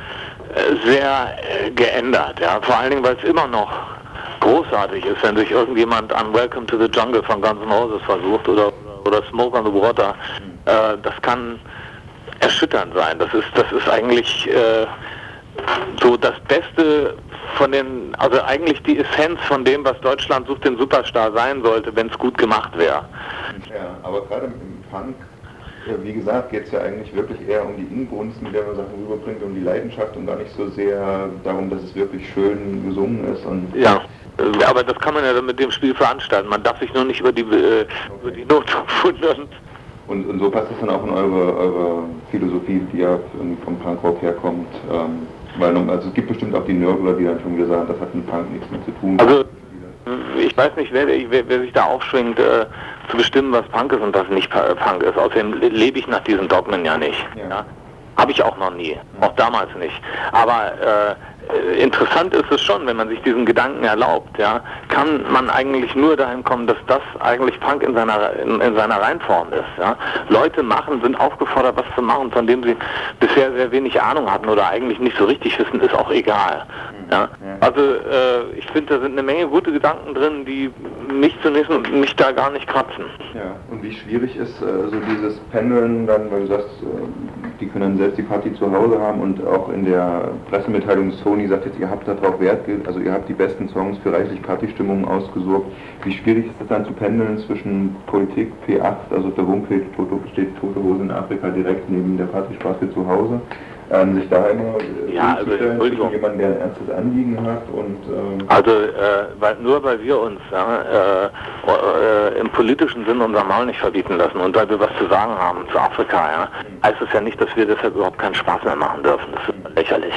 sehr äh, geändert. Ja? Vor allen Dingen, weil es immer noch großartig ist, wenn sich irgendjemand an Welcome to the Jungle von Guns N' Roses versucht oder, oder Smoke on the Water. Äh, das kann erschütternd sein. Das ist, das ist eigentlich äh, so das Beste von den, also eigentlich die Essenz von dem, was Deutschland sucht, den Superstar sein sollte, wenn es gut gemacht wäre. Ja, aber gerade im Punk, wie gesagt, geht es ja eigentlich wirklich eher um die Inbrunst, mit der man Sachen rüberbringt, um die Leidenschaft und gar nicht so sehr darum, dass es wirklich schön gesungen ist. Und Ja. Äh, Aber das kann man ja dann mit dem Spiel veranstalten. Man darf sich nur nicht über die, äh, über die Not wundern. Und, und so passt es dann auch in eure, eure Philosophie, die ja vom Punkrock herkommt. Ähm, weil also es gibt bestimmt auch die Nörgler, die dann schon wieder sagen, das hat mit Punk nichts mehr zu tun. Also, ich weiß nicht, wer, wer, wer sich da aufschwingt, äh, zu bestimmen, was Punk ist und was nicht Pa- Punk ist. Außerdem le- lebe ich nach diesen Dogmen ja nicht. Ja. Habe ich auch noch nie. Auch damals nicht. Aber äh, äh, interessant ist es schon, wenn man sich diesen Gedanken erlaubt, ja, kann man eigentlich nur dahin kommen, dass das eigentlich Punk in seiner in, in seiner Reinform ist. Ja. Leute machen, sind aufgefordert, was zu machen, von dem sie bisher sehr wenig Ahnung hatten oder eigentlich nicht so richtig wissen, ist auch egal. Ja. Also äh, ich finde, da sind eine Menge gute Gedanken drin, die mich zunächst mich da gar nicht kratzen. Ja, und wie schwierig ist äh, so dieses Pendeln dann, weil du sagst, äh, die können dann selbst die Party zu Hause haben und auch in der Pressemitteilung Sony sagt jetzt, ihr habt darauf Wert, also ihr habt die besten Songs für reichlich Partystimmung ausgesucht. Wie schwierig ist es dann zu pendeln zwischen Politik, P8, also der Homepage steht Tote Hose in Afrika direkt neben der Partyspaß zu Hause, ähm, sich da immer äh, Ja, also, zwischen jemandem, der ein ernstes Anliegen hat und ähm, Also äh, weil, nur weil wir uns ja, äh, äh, im politischen Sinn unser Maul nicht verbieten lassen und weil wir was zu sagen haben zu Afrika, ja, heißt es ja nicht, dass wir deshalb überhaupt keinen Spaß mehr machen dürfen. Das ist lächerlich.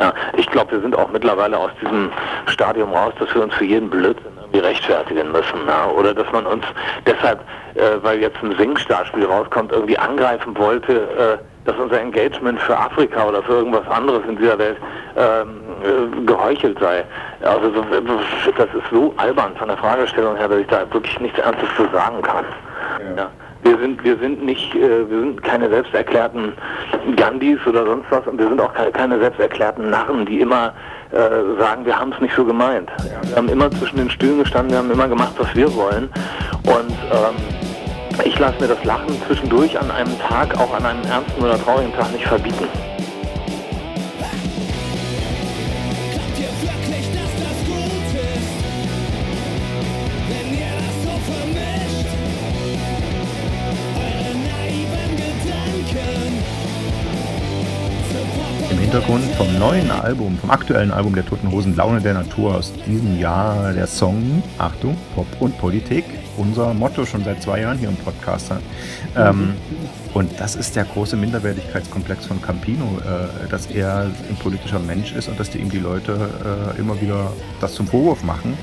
Ja, ich glaube, wir sind auch mittlerweile aus diesem Stadium raus, dass wir uns für jeden Blödsinn irgendwie rechtfertigen müssen. Ja, oder dass man uns deshalb, äh, weil jetzt ein Singstar-Spiel rauskommt, irgendwie angreifen wollte, äh, dass unser Engagement für Afrika oder für irgendwas anderes in dieser Welt ähm, äh, geheuchelt sei. Also so, das ist so albern von der Fragestellung her, dass ich da wirklich nichts Ernstes zu sagen kann. Ja. Wir sind, wir sind nicht, äh, wir sind keine selbsterklärten Gandhis oder sonst was und wir sind auch keine, keine selbsterklärten Narren, die immer äh, sagen, wir haben es nicht so gemeint. Wir haben immer zwischen den Stühlen gestanden, wir haben immer gemacht, was wir wollen und ähm, ich lasse mir das Lachen zwischendurch an einem Tag, auch an einem ernsten oder traurigen Tag nicht verbieten. Im Hintergrund vom neuen Album, vom aktuellen Album der Toten Hosen Laune der Natur aus diesem Jahr der Song, Achtung, Pop und Politik, unser Motto schon seit zwei Jahren hier im Podcast. Ähm, und das ist der große Minderwertigkeitskomplex von Campino, äh, dass er ein politischer Mensch ist und dass die ihm die Leute äh, immer wieder das zum Vorwurf machen.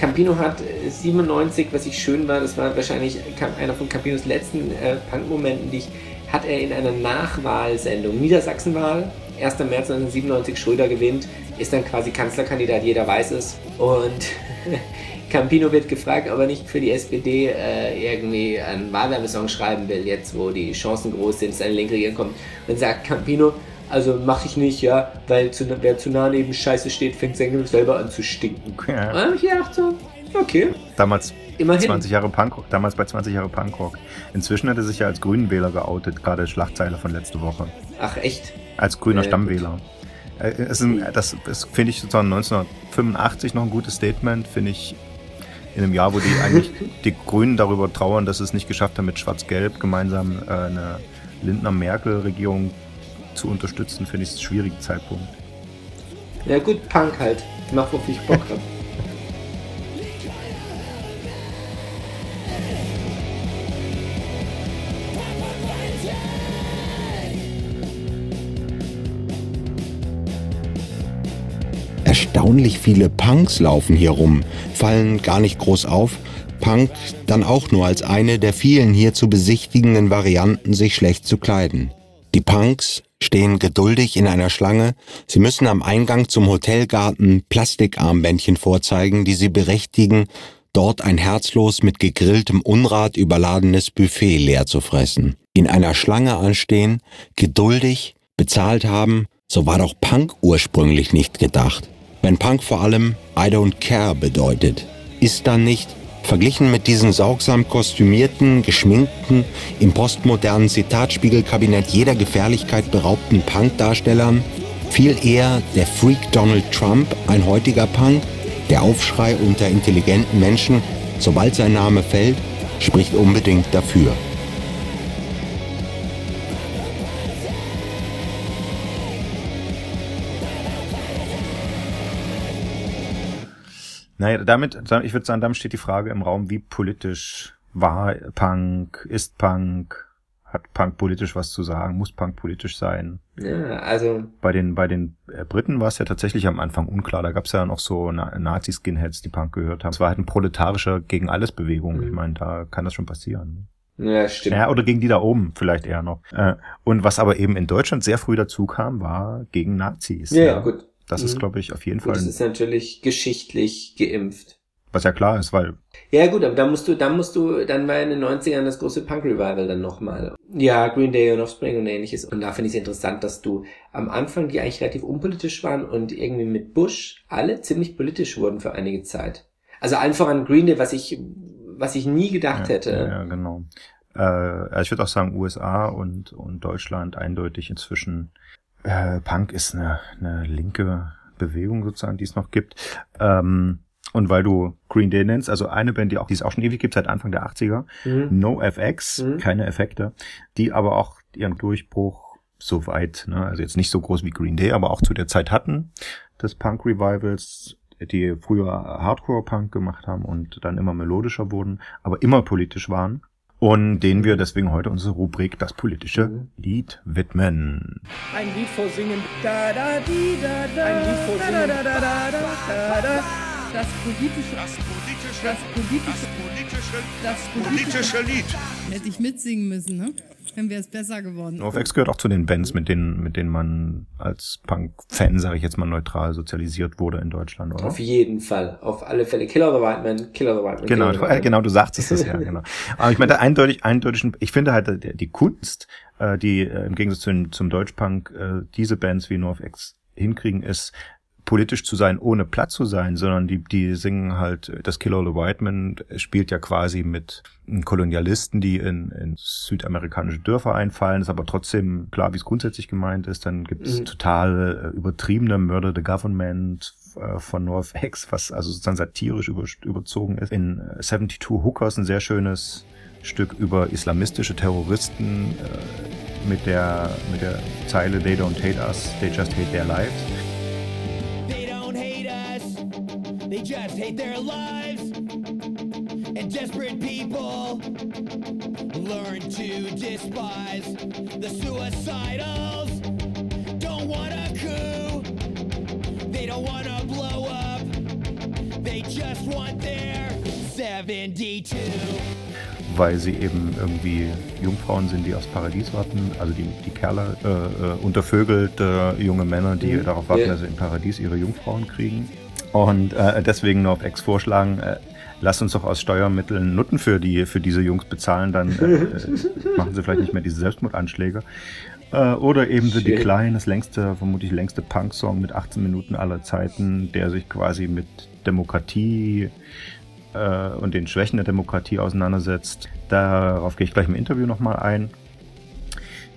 Campino hat äh, 97, was ich schön war, das war wahrscheinlich einer von Campinos letzten äh, Punk-Momenten, die ich, hat er in einer Nachwahlsendung, Niedersachsenwahl, 1. März 1997, Schröder gewinnt, ist dann quasi Kanzlerkandidat, jeder weiß es. Und Campino wird gefragt, ob er nicht für die SPD äh, irgendwie einen Wahlwerbesong schreiben will, jetzt wo die Chancen groß sind, dass eine linke Regierung kommt. Und sagt Campino, also mache ich nicht, ja, weil zu, wer zu nah neben Scheiße steht, fängt sein selber an zu stinken. Ja. Und dann hab ich gedacht so, okay. Damals Immerhin. 20 Jahre Punkrock, damals bei 20 Jahre Punkrock. Inzwischen hat er sich ja als Grünenwähler geoutet, gerade Schlagzeile von letzte Woche. Ach echt? Als grüner Äh, Stammwähler. Äh, ist ein, das ist, finde ich, sozusagen 1985 noch ein gutes Statement, finde ich, in einem Jahr, wo die eigentlich die Grünen darüber trauern, dass sie es nicht geschafft haben, mit Schwarz-Gelb gemeinsam äh, eine Lindner-Merkel-Regierung zu unterstützen, finde ich es einen schwierigen Zeitpunkt. Ja gut, Punk halt. Mach, wofür ich Bock hab. Erstaunlich viele Punks laufen hier rum, fallen gar nicht groß auf. Punk dann auch nur als eine der vielen hier zu besichtigenden Varianten, sich schlecht zu kleiden. Die Punks stehen geduldig in einer Schlange. Sie müssen am Eingang zum Hotelgarten Plastikarmbändchen vorzeigen, die sie berechtigen, dort ein herzlos mit gegrilltem Unrat überladenes Buffet leer zu fressen. In einer Schlange anstehen, geduldig, bezahlt haben, so war doch Punk ursprünglich nicht gedacht. Wenn Punk vor allem I don't care bedeutet, ist dann nicht, verglichen mit diesen saugsam kostümierten, geschminkten, im postmodernen Zitatspiegelkabinett jeder Gefährlichkeit beraubten Punk-Darstellern, Viel eher der Freak Donald Trump, ein heutiger Punk, der Aufschrei unter intelligenten Menschen, sobald sein Name fällt, spricht unbedingt dafür. Naja, damit, ich würde sagen, damit steht die Frage im Raum, wie politisch war Punk, ist Punk, hat Punk politisch was zu sagen, muss Punk politisch sein? Ja, also. Bei den, bei den äh, Briten war es ja tatsächlich am Anfang unklar. Da gab es ja noch so Nazi-Skinheads, die Punk gehört haben. Es war halt ein proletarischer gegen alles Bewegung. Mhm. Ich meine, da kann das schon passieren. Ja, stimmt. Ja, oder gegen die da oben vielleicht eher noch. Äh, und was aber eben in Deutschland sehr früh dazu kam, war gegen Nazis. Ja, ja. gut. Das mhm. ist, glaube ich, auf jeden Fall. Das ist natürlich geschichtlich geimpft. Was ja klar ist, weil. Ja, gut, aber da musst du, da musst du, dann war in den 90ern das große Punk-Revival dann nochmal. Ja, Green Day und Offspring und ähnliches. Und da finde ich es interessant, dass du am Anfang, die eigentlich relativ unpolitisch waren und irgendwie mit Bush alle ziemlich politisch wurden für einige Zeit. Also einfach an Green Day, was ich, was ich nie gedacht ja, hätte. Ja, genau. Äh, also ich würde auch sagen, USA und, und Deutschland eindeutig inzwischen. Äh, Punk ist eine, eine linke Bewegung sozusagen, die es noch gibt. Ähm, und weil du Green Day nennst, also eine Band, die auch, die es auch schon ewig gibt, seit Anfang der 80er, mhm. No FX, mhm. keine Effekte, die aber auch ihren Durchbruch so weit, ne, also jetzt nicht so groß wie Green Day, aber auch zu der Zeit hatten, des Punk Revivals, die früher Hardcore-Punk gemacht haben und dann immer melodischer wurden, aber immer politisch waren. Und denen wir deswegen heute unsere Rubrik Das politische mhm. Lied widmen. Ein Lied vorsingen. Da, da, di, da, da. Ein Lied vorsingen. Da, da, da, da, da, da, da. Das politische, das politische, das politische, das politische, das politische Lied. Hätte ich mitsingen müssen, ne? Dann wäre es besser geworden. NoFX gehört auch zu den Bands, mit denen, mit denen man als Punk-Fan, sage ich jetzt mal neutral, sozialisiert wurde in Deutschland, oder? Auf jeden Fall. Auf alle Fälle. Killer the White Man, Killer the White Man. Genau, du, äh, genau, du sagst es ja, genau. Aber ich meine, eindeutig, eindeutig, ich finde halt die Kunst, äh, die äh, im Gegensatz zum, zum Deutschpunk diese Bands wie NoFX hinkriegen, ist politisch zu sein, ohne platt zu sein, sondern die, die singen halt, das Killer the White Man spielt ja quasi mit Kolonialisten, die in, in südamerikanische Dörfer einfallen, ist aber trotzdem klar, wie es grundsätzlich gemeint ist. Dann gibt es mhm. total äh, übertriebene Murder the Government äh, von NorthX, was also sozusagen satirisch über, überzogen ist. In 72 Hookers ein sehr schönes Stück über islamistische Terroristen äh, mit der mit der Zeile They don't hate us, they just hate their lives. They just hate their lives. And desperate people learn to despise the suicidals. Don't want a coup. They don't want to blow up. They just want their 72 weil sie eben irgendwie Jungfrauen sind, die aufs Paradies warten, also die, die Kerle, äh, äh, untervögelte junge Männer, die mhm. darauf warten, yeah. dass sie im Paradies ihre Jungfrauen kriegen. Und äh, deswegen nur auf Ex vorschlagen, äh, lass uns doch aus Steuermitteln Nutten für die für diese Jungs bezahlen, dann äh, machen sie vielleicht nicht mehr diese Selbstmordanschläge. Äh, oder eben The Decline, das längste, vermutlich längste Punk-Song mit 18 Minuten aller Zeiten, der sich quasi mit Demokratie äh, und den Schwächen der Demokratie auseinandersetzt. Darauf gehe ich gleich im Interview nochmal ein.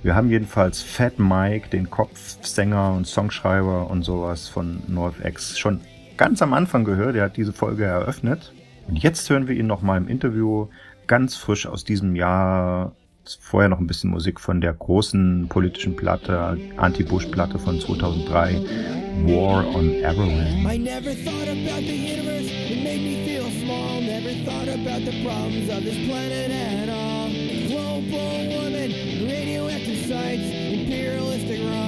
Wir haben jedenfalls Fat Mike, den Kopfsänger und Songschreiber und sowas von NorthX schon ganz am Anfang gehört. Er hat diese Folge eröffnet. Und jetzt hören wir ihn nochmal im Interview, ganz frisch aus diesem Jahr. Vorher noch ein bisschen Musik von der großen politischen Platte, Anti-Bush-Platte von 2003, War on Arrowhead. I never thought about the universe, it made me feel small. Never thought about the problems of this planet at all. Global woman, radioactive sites, imperialistic wrongs,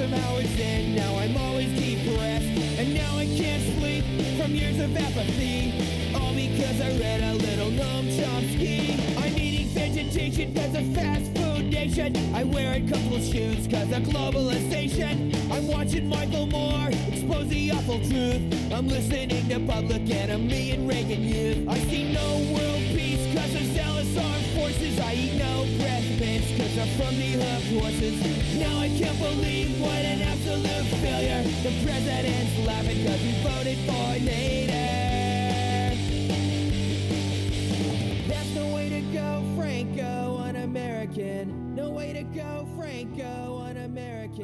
somehow it's in. Now I'm always depressed, and now I can't sleep from years of apathy. All because I read a little Noam Chomsky. I'm eating vegetation cause of fast food nation. I wear a couple of shoes cause of globalization. I'm watching Michael Moore expose the awful truth. I'm listening to Public Enemy and Reagan Youth. I see no world peace cause of zealous armed forces. I eat no Cause I'm from the hoof horses Now I can't believe what an absolute failure. The president's laughing cause he voted for Nader. That's the way to go, Franco.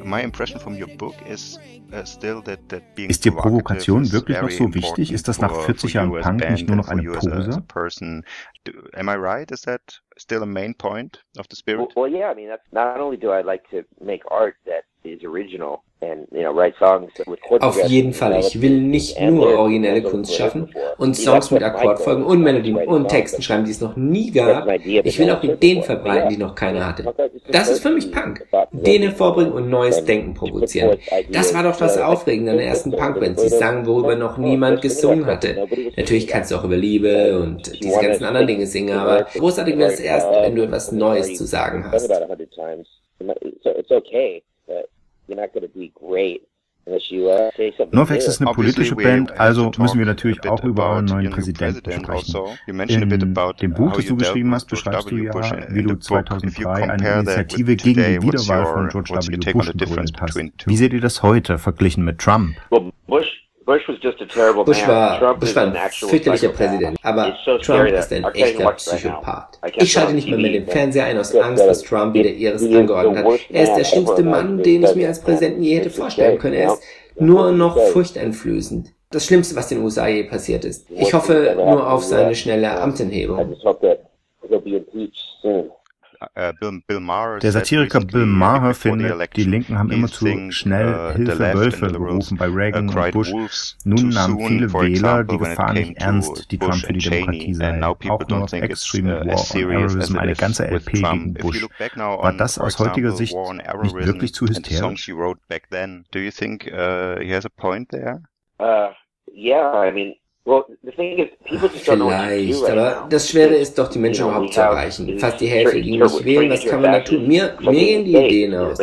My impression from your book is uh, still that, that being Ist provocative Provokation is wirklich noch so wichtig? Ist das nach for- 40 for Jahren Punk nicht nur noch eine for you as a- as Pose? a person? Do, am I right? Is that still a main point of the spirit? Well, well, yeah. I mean, that's not only do I like to make art that is original and you know write songs with chord Auf jeden Fall, ich will nicht nur originelle Kunst schaffen und Songs mit Akkordfolgen und Melodien und Texten schreiben, die es noch nie gab. Ich will auch Ideen verbreiten, die noch keiner hatte. Das ist für mich Punk. Ideen hervorbringen und neues Denken provozieren. Das war doch das Aufregende an der ersten Punkband. Sie sangen, worüber noch niemand gesungen hatte. Natürlich kannst du auch über Liebe und diese ganzen anderen Dinge singen, aber großartig wäre es erst, wenn du etwas Neues zu sagen hast. Uh, good. ist eine politische Band, also müssen wir natürlich auch über euren neuen Präsidenten sprechen. In dem Buch, das du geschrieben hast, beschreibst du ja, wie du 2003 eine Initiative gegen die Wiederwahl von George W. Bush gegründet hast. Wie seht ihr das heute verglichen mit Trump? Well, Bush, Bush was just a terrible Bush man. war, Trump Bush war ein fürchterlicher. Präsident, aber Trump ist that ein echter. Psychopath. Ich schalte nicht mehr mit dem Fernseher ein aus Angst, dass Trump wieder ihres angeordnet hat. Er ist der schlimmste Mann, den ich mir als Präsidenten je hätte vorstellen können. Er ist nur noch furchteinflößend. Das Schlimmste, was den USA je passiert ist. Ich hoffe nur auf seine schnelle Amtenhebung. Der said Satiriker Bill Maher findet, die Linken haben immer zu schnell the Hilfe Wölfe gerufen bei Reagan und Bush. Nun nahmen viele Wähler die Gefahr nicht ernst, die Trump für die Demokratie sei. Auch nur auf Extreme uh, War on Terrorism, eine ganze LP gegen Bush. War das aus heutiger Sicht nicht wirklich zu hysterisch? he wrote back then, do you think uh, he has a point there? Uh, yeah, I mean, well, the thing is, people just don't know what to do Vielleicht, right aber das Schwere ist doch, die Menschen You know, überhaupt zu erreichen. Fast die Hälfte, tra- nicht wählen, was kann man da tun? Mir, mir gehen die Ideen aus.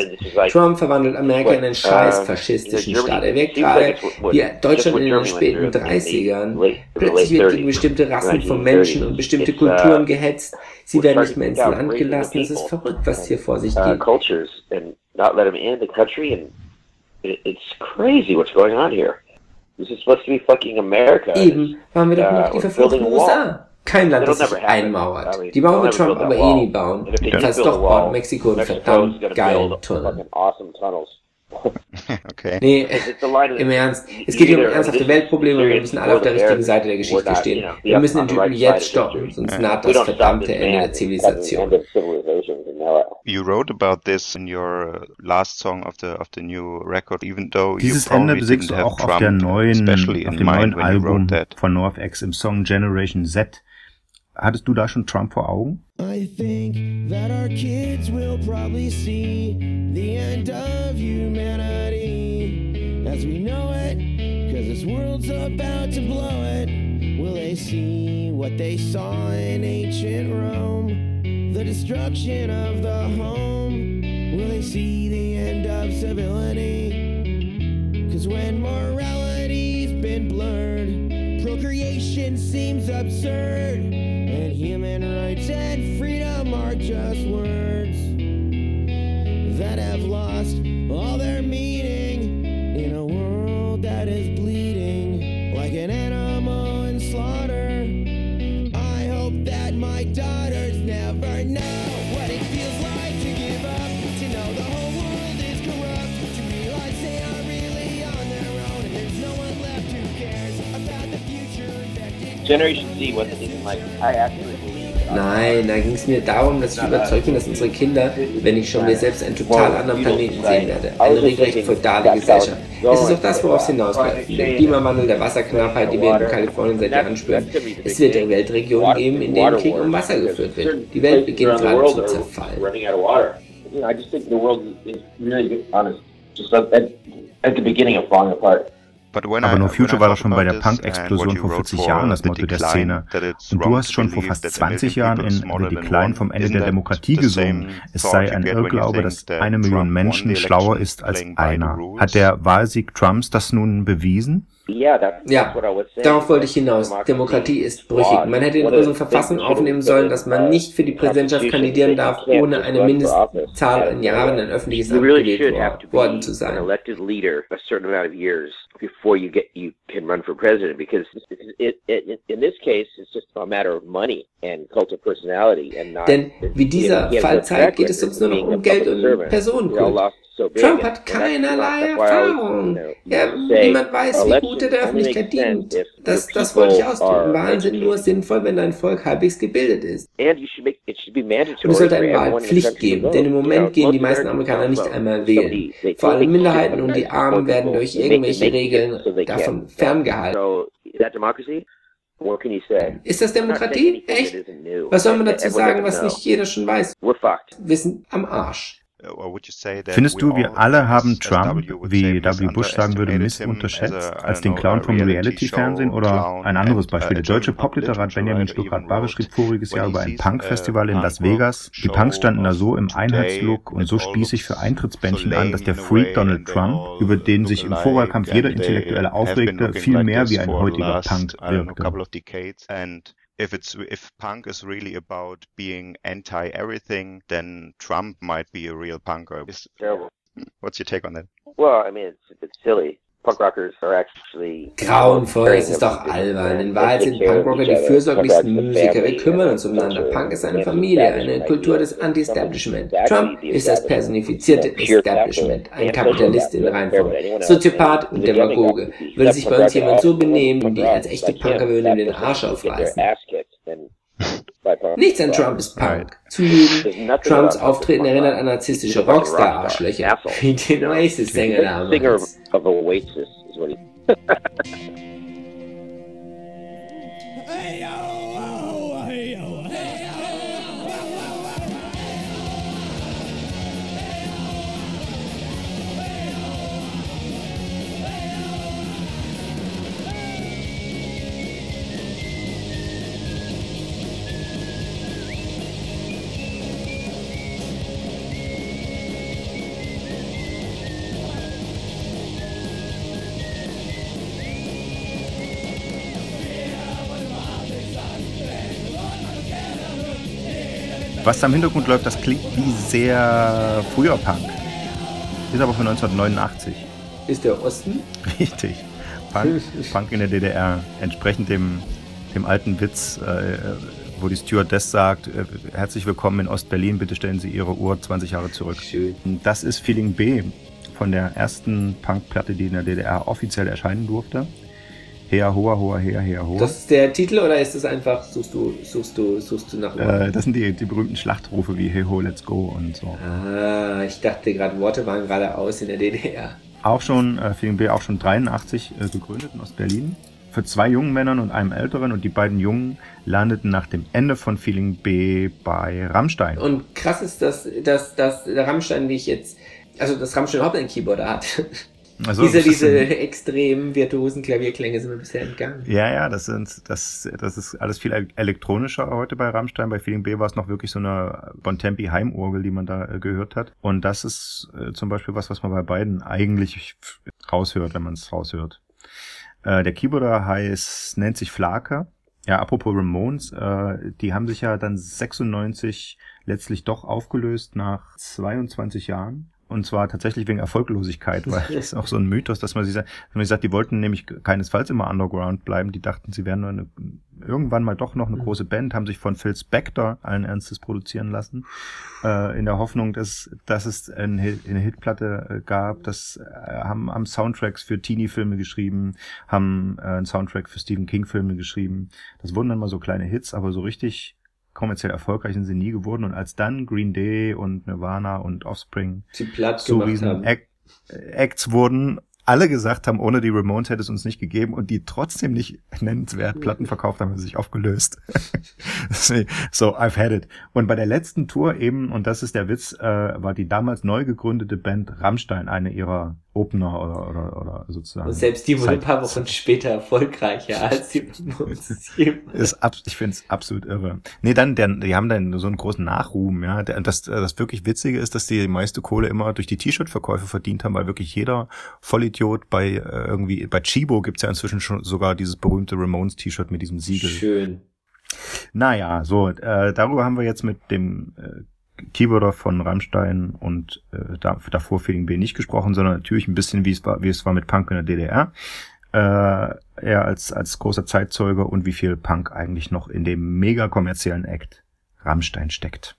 Trump verwandelt Amerika in einen But, scheiß uh, faschistischen Staat. Er wirkt gerade wie Deutschland in den späten went through in the 30ern. late- the Plötzlich wird gegen 30s, bestimmte Rassen von 1930s. Menschen und bestimmte It's, Kulturen uh, gehetzt. Sie werden nicht mehr ins Land gelassen. Es ist verrückt, was hier vor sich uh, geht. it's crazy what's going on here. This is supposed to be fucking America. Eben, waren wir doch Uh, noch die we're verfluchten. USA. Kein Land, das sich einmauert. I mean, Die wird never Trump aber eh nie bauen. Falls build a doch, baut Mexiko einen verdammt geilen Tunnel. Okay. Nee, im Ernst. Es geht hier um ernsthafte Weltprobleme und wir müssen alle auf der richtigen Seite der Geschichte stehen. Wir müssen den Typen jetzt stoppen, sonst naht We das verdammte Ende der Zivilisation. end of civilization. And now, You wrote about this in your last song of the of the new record, even though Dieses Ende besingst didn't du have auch auf der neuen, auf in dem neuen mind when you Album wrote that. von NoFX im Song Generation Z. Hattest du da schon Trump vor Augen? I think that our kids will probably see the end of humanity as we know it, cause this world's about to blow it. Will they see what they saw in ancient Rome? The destruction of the home? Will they see the end of civility? Cause when morality's been blurred, procreation seems absurd, human rights and freedom are just words that have lost all their meaning Generation Z wasn't even like, I actually believe. Nein, da ging es mir darum, dass ich überzeugt bin, dass unsere Kinder, wenn nicht schon wir selbst, einen total anderen Planeten sehen werden. Eine regelrecht feudale Gesellschaft. Es ist auch das, worauf es hinausläuft. Der Klimawandel, der Wasserknappheit, die wir in Kalifornien seit Jahren spüren. Es wird Weltregionen geben, in denen Krieg um Wasser geführt wird. Die Welt beginnt gerade zu zerfallen. You know, I just think the world is really honest, just at, at the beginning of falling apart. Aber No Future war doch schon bei der Punk-Explosion vor wrote 40 for Jahren das Motto der Szene. Und du hast schon vor fast that a million 20 Jahren in The Decline vom Ende der Demokratie gesungen. Es sei ein Irrglaube, dass eine Million Menschen schlauer ist als einer. Hat der Wahlsieg Trumps das nun bewiesen? Ja, darauf wollte ich hinaus. Demokratie ist brüchig. Man hätte in unsere Verfassung aufnehmen sollen, dass man nicht für die Präsidentschaft kandidieren darf, ohne eine Mindestzahl an Jahren ein öffentliches Amt gewählt worden zu sein. before you get you can run for president because it, it, in this case it's just a matter of money and cult of personality and not Denn wie dieser Fall zeigt, geht es sonst nur noch um Geld und Personenkult. Trump hat keinerlei Erfahrung. Ja, niemand weiß, wie gut er der Öffentlichkeit dient. Das, das wollte ich ausdrücken. Wahlen sind nur sinnvoll, wenn dein Volk halbwegs gebildet ist. Und es sollte eine Wahlpflicht geben, denn im Moment gehen die meisten Amerikaner nicht einmal wählen. Vor allem Minderheiten und die Armen werden durch irgendwelche Regeln davon ferngehalten. Ist das Demokratie? Echt? Was soll man dazu sagen, was nicht jeder schon weiß? Fucked. Wissen am Arsch. Findest du, wir alle haben Trump, wie W. Bush sagen würde, missunterschätzt, als den Clown vom reality Reality-Fernsehen oder ein anderes and, Beispiel. uh, Der deutsche Popliterat Benjamin writer Stuckrad even Barre wrote, schrieb voriges Jahr über ein Punk-Festival in a Las Vegas. Die Punks standen da so im Einheitslook und so spießig für Eintrittsbändchen an, dass der in Freak Donald Trump, über den sich im Vorwahlkampf jeder Intellektuelle aufregte, viel mehr wie ein heutiger Punk wirkte. Couple of decades and if it's if punk is really about being anti everything, then Trump might be a real punker. Is- Terrible. What's your take on that? Well, I mean, it's, it's silly. Punk rockers are actually Grauenvoll, es ist doch albern. In Wahrheit sind Punkrocker die fürsorglichsten Musiker. Wir kümmern uns umeinander. Punk ist eine Familie, eine Kultur des Anti-Establishment. Trump ist das personifizierte Establishment, ein Kapitalist in Reinform, Soziopath und Demagoge. Würde sich bei uns jemand so benehmen, die als echte Punker würden ihm den Arsch aufreißen. Nichts an Trump ist Punk. Zu lügen. Trumps Auftreten erinnert an narzisstische Rockstar-Arschlöcher. Wie den Oasis-Sänger damals. Was da im Hintergrund läuft, das klingt wie sehr früher Punk. Ist aber von 1989. Ist der Osten? Richtig. Punk, Punk in der DDR. Entsprechend dem, dem alten Witz, äh, wo die Stewardess sagt, äh, herzlich willkommen in Ostberlin, bitte stellen Sie Ihre Uhr 20 Jahre zurück. Schön. Das ist Feeling B von der ersten Punkplatte, die in der DDR offiziell erscheinen durfte. Hea Hoa Hoa Hea Hea Hoa. Das ist der Titel oder ist es einfach, suchst du, suchst du, suchst du nach äh, das sind die, die berühmten Schlachtrufe wie Hey Ho, Let's Go und so. Ah, ich dachte gerade, Worte waren gerade aus in der DDR. Auch schon, äh, Feeling B auch schon 83 äh, gegründet in Ostberlin. Für zwei jungen Männern und einem älteren und die beiden Jungen landeten nach dem Ende von Feeling B bei Rammstein. Und krass ist, dass, dass, dass Rammstein, wie ich jetzt, also das Rammstein überhaupt einen Keyboarder hat. Also, diese diese extremen virtuosen Klavierklänge sind mir bisher entgangen. Ja, ja, das sind, das, das ist alles viel el- elektronischer heute bei Rammstein. Bei Feeling B war es noch wirklich so eine Bontempi Heimorgel, die man da äh, gehört hat. Und das ist äh, zum Beispiel was, was man bei beiden eigentlich raushört, wenn man es raushört. Äh, der Keyboarder heißt, nennt sich Flake. Ja, apropos Ramones, äh, die haben sich ja dann 96 letztlich doch aufgelöst nach 22 Jahren. Und zwar tatsächlich wegen Erfolglosigkeit, weil das ist auch so ein Mythos, dass man sich sagt, man die wollten nämlich keinesfalls immer underground bleiben. Die dachten, sie wären nur eine, irgendwann mal doch noch eine große Band, haben sich von Phil Spector allen Ernstes produzieren lassen, äh, in der Hoffnung, dass, dass es eine, eine Hitplatte äh, gab, das äh, haben, haben Soundtracks für Teenie-Filme geschrieben, haben äh, einen Soundtrack für Stephen King-Filme geschrieben. Das wurden dann mal so kleine Hits, aber so richtig kommerziell erfolgreich sind sie nie geworden. Und als dann Green Day und Nirvana und Offspring so riesen. Act, Acts wurden, alle gesagt haben, ohne die Ramones hätte es uns nicht gegeben und die trotzdem nicht nennenswert Platten verkauft haben, haben sie sich aufgelöst. So, I've had it. Und bei der letzten Tour eben, und das ist der Witz, äh, war die damals neu gegründete Band Rammstein eine ihrer Opener oder, oder, oder sozusagen. Und selbst die wurde ein paar Wochen später erfolgreicher als die ist ab, ich finde es absolut irre. Nee, dann, der, die haben dann so einen großen Nachruhm, ja. Der, das, das wirklich Witzige ist, dass die die meiste Kohle immer durch die T-Shirt-Verkäufe verdient haben, weil wirklich jeder Vollidiot bei äh, irgendwie, bei Chibo gibt's ja inzwischen schon sogar dieses berühmte Ramones-T-Shirt mit diesem Siegel. Schön. Naja, so, äh, darüber haben wir jetzt mit dem äh, Keyboarder von Rammstein und äh, da, davor Feeling B nicht gesprochen, sondern natürlich ein bisschen, wie es war, wie es war mit Punk in der DDR. Äh, er als, als großer Zeitzeuge und wie viel Punk eigentlich noch in dem mega kommerziellen Act Rammstein steckt.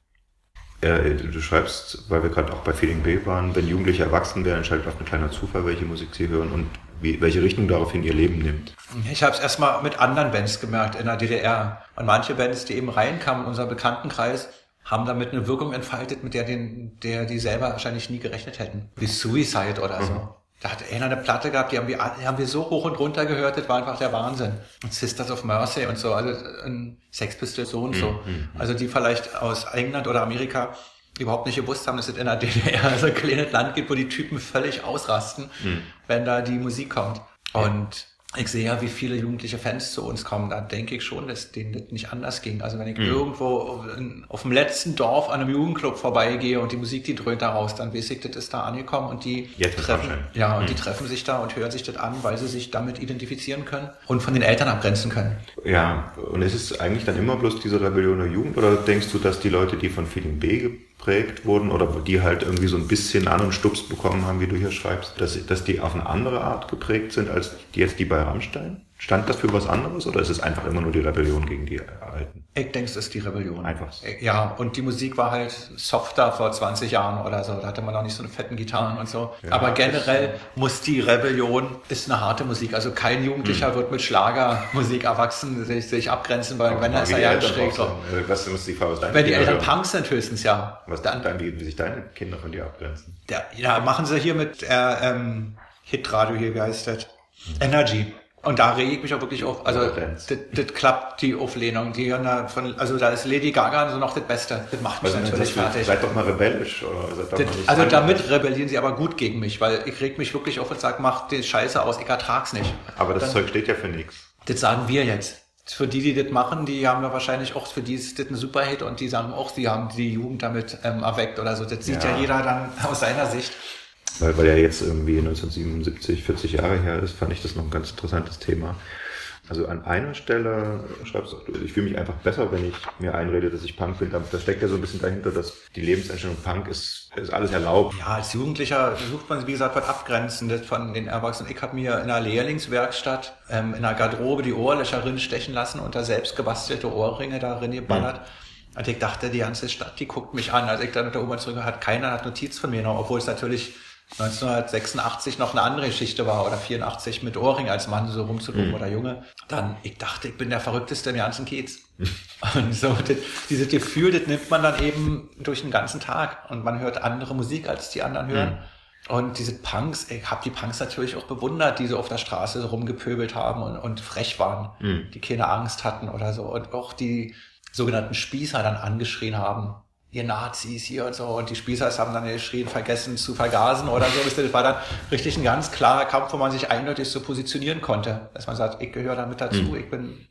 Äh, du schreibst, weil wir gerade auch bei Feeling B waren, wenn Jugendliche erwachsen werden, entscheidet oft ein kleiner Zufall, welche Musik sie hören und wie, welche Richtung daraufhin ihr Leben nimmt. Ich habe es erstmal mit anderen Bands gemerkt in der DDR. Und manche Bands, die eben reinkamen in unseren Bekanntenkreis, haben damit eine Wirkung entfaltet, mit der, den, der die selber wahrscheinlich nie gerechnet hätten. Wie Suicide oder so. Mhm. Da hat einer eine Platte gehabt, die haben wir, die haben wir so hoch und runter gehört, das war einfach der Wahnsinn. Und Sisters of Mercy und so, also ein Sex Pistols so und so. Mhm. Also die vielleicht aus England oder Amerika überhaupt nicht gewusst haben, dass es in der DDR so ein kleines Land gibt, wo die Typen völlig ausrasten, Mhm. wenn da die Musik kommt. Und ich sehe ja, wie viele jugendliche Fans zu uns kommen. Da denke ich schon, dass denen das nicht anders ging. Also wenn ich Mhm. irgendwo auf, dem letzten Dorf an einem Jugendclub vorbeigehe und die Musik, die dröhnt da raus, dann weiß ich, das ist da angekommen und die Jetzt treffen, ja, und die Mhm. treffen sich da und hören sich das an, weil sie sich damit identifizieren können und von den Eltern abgrenzen können. Ja, und ist es eigentlich dann immer bloß diese Rebellion der Jugend oder denkst du, dass die Leute, die von Feeling B geprägt wurden oder die halt irgendwie so ein bisschen anderen Stups bekommen haben, wie du hier schreibst, dass, dass die auf eine andere Art geprägt sind als jetzt die bei Rammstein? Stand das für was anderes oder ist es einfach immer nur die Rebellion gegen die Alten? Ich denke, es ist die Rebellion. Einfach. Ja, und die Musik war halt softer vor 20 Jahren oder so. Da hatte man noch nicht so eine fetten Gitarren und so. Ja, Aber generell muss die Rebellion, ist eine harte Musik. Also kein Jugendlicher Hm. wird mit Schlagermusik erwachsen, sich, sich abgrenzen, weil wenn er die ja schräg auch sagen. Äh, Was muss die Frage deinen Wenn die Eltern? Punks sind, höchstens ja. Was dann, dann wie, wie sich deine Kinder von dir abgrenzen? Ja, ja, machen sie hier mit äh, ähm, Hitradio hier, wie heißt das? Energy. Und da rege ich mich auch wirklich auf. Also das, das klappt die Auflehnung. Die hören von, also da ist Lady Gaga so noch das Beste. Das macht mich Also, natürlich fertig. Seid doch mal rebellisch. Oder seid doch Das, mal nicht also einfach- damit rebellieren sie aber gut gegen mich, weil ich reg mich wirklich auf und sage, mach die Scheiße aus, ich ertrag's nicht. Aber das Dann- Zeug steht ja für nichts. Das sagen wir jetzt. Für die, die das machen, die haben ja wahrscheinlich auch, für die ist das ein Superhit und die sagen auch, sie haben die Jugend damit ähm, erweckt oder so. Das sieht ja. Ja. jeder dann aus seiner Sicht. Weil, weil er jetzt irgendwie 1977, 40 Jahre her ist, fand ich das noch ein ganz interessantes Thema. Also an einer Stelle schreibst du, ich fühle mich einfach besser, wenn ich mir einrede, dass ich Punk bin. Da, da steckt ja so ein bisschen dahinter, dass die Lebenseinstellung Punk ist, ist alles erlaubt. Ja, als Jugendlicher sucht man, wie gesagt, was Abgrenzendes von den Erwachsenen. Ich habe mir in einer Lehrlingswerkstatt ähm, in einer Garderobe die Ohrlöcher drin stechen lassen und da selbst gebastelte Ohrringe darin geballert. Und ich dachte, die ganze Stadt, die guckt mich an. Als ich dann mit der U-Bahn hat keiner hat Notiz von mir genommen, obwohl es natürlich 1986 noch eine andere Geschichte war oder 84 mit Ohrring als Mann so rumzulaufen Mhm. oder Junge. Dann, ich dachte, ich bin der Verrückteste im ganzen Kiez. Und so, das, dieses Gefühl, das nimmt man dann eben durch den ganzen Tag und man hört andere Musik, als die anderen hören. Und diese Punks, ich habe die Punks natürlich auch bewundert, die so auf der Straße so rumgepöbelt haben und, und frech waren, Mhm. die keine Angst hatten oder so. Und auch die sogenannten Spießer dann angeschrien haben. Ihr Nazis hier und so. Und die Spießer haben dann geschrien, vergessen zu vergasen oder so. Das war dann richtig ein ganz klarer Kampf, wo man sich eindeutig so positionieren konnte. Dass man sagt, ich gehöre damit dazu, Mhm. ich bin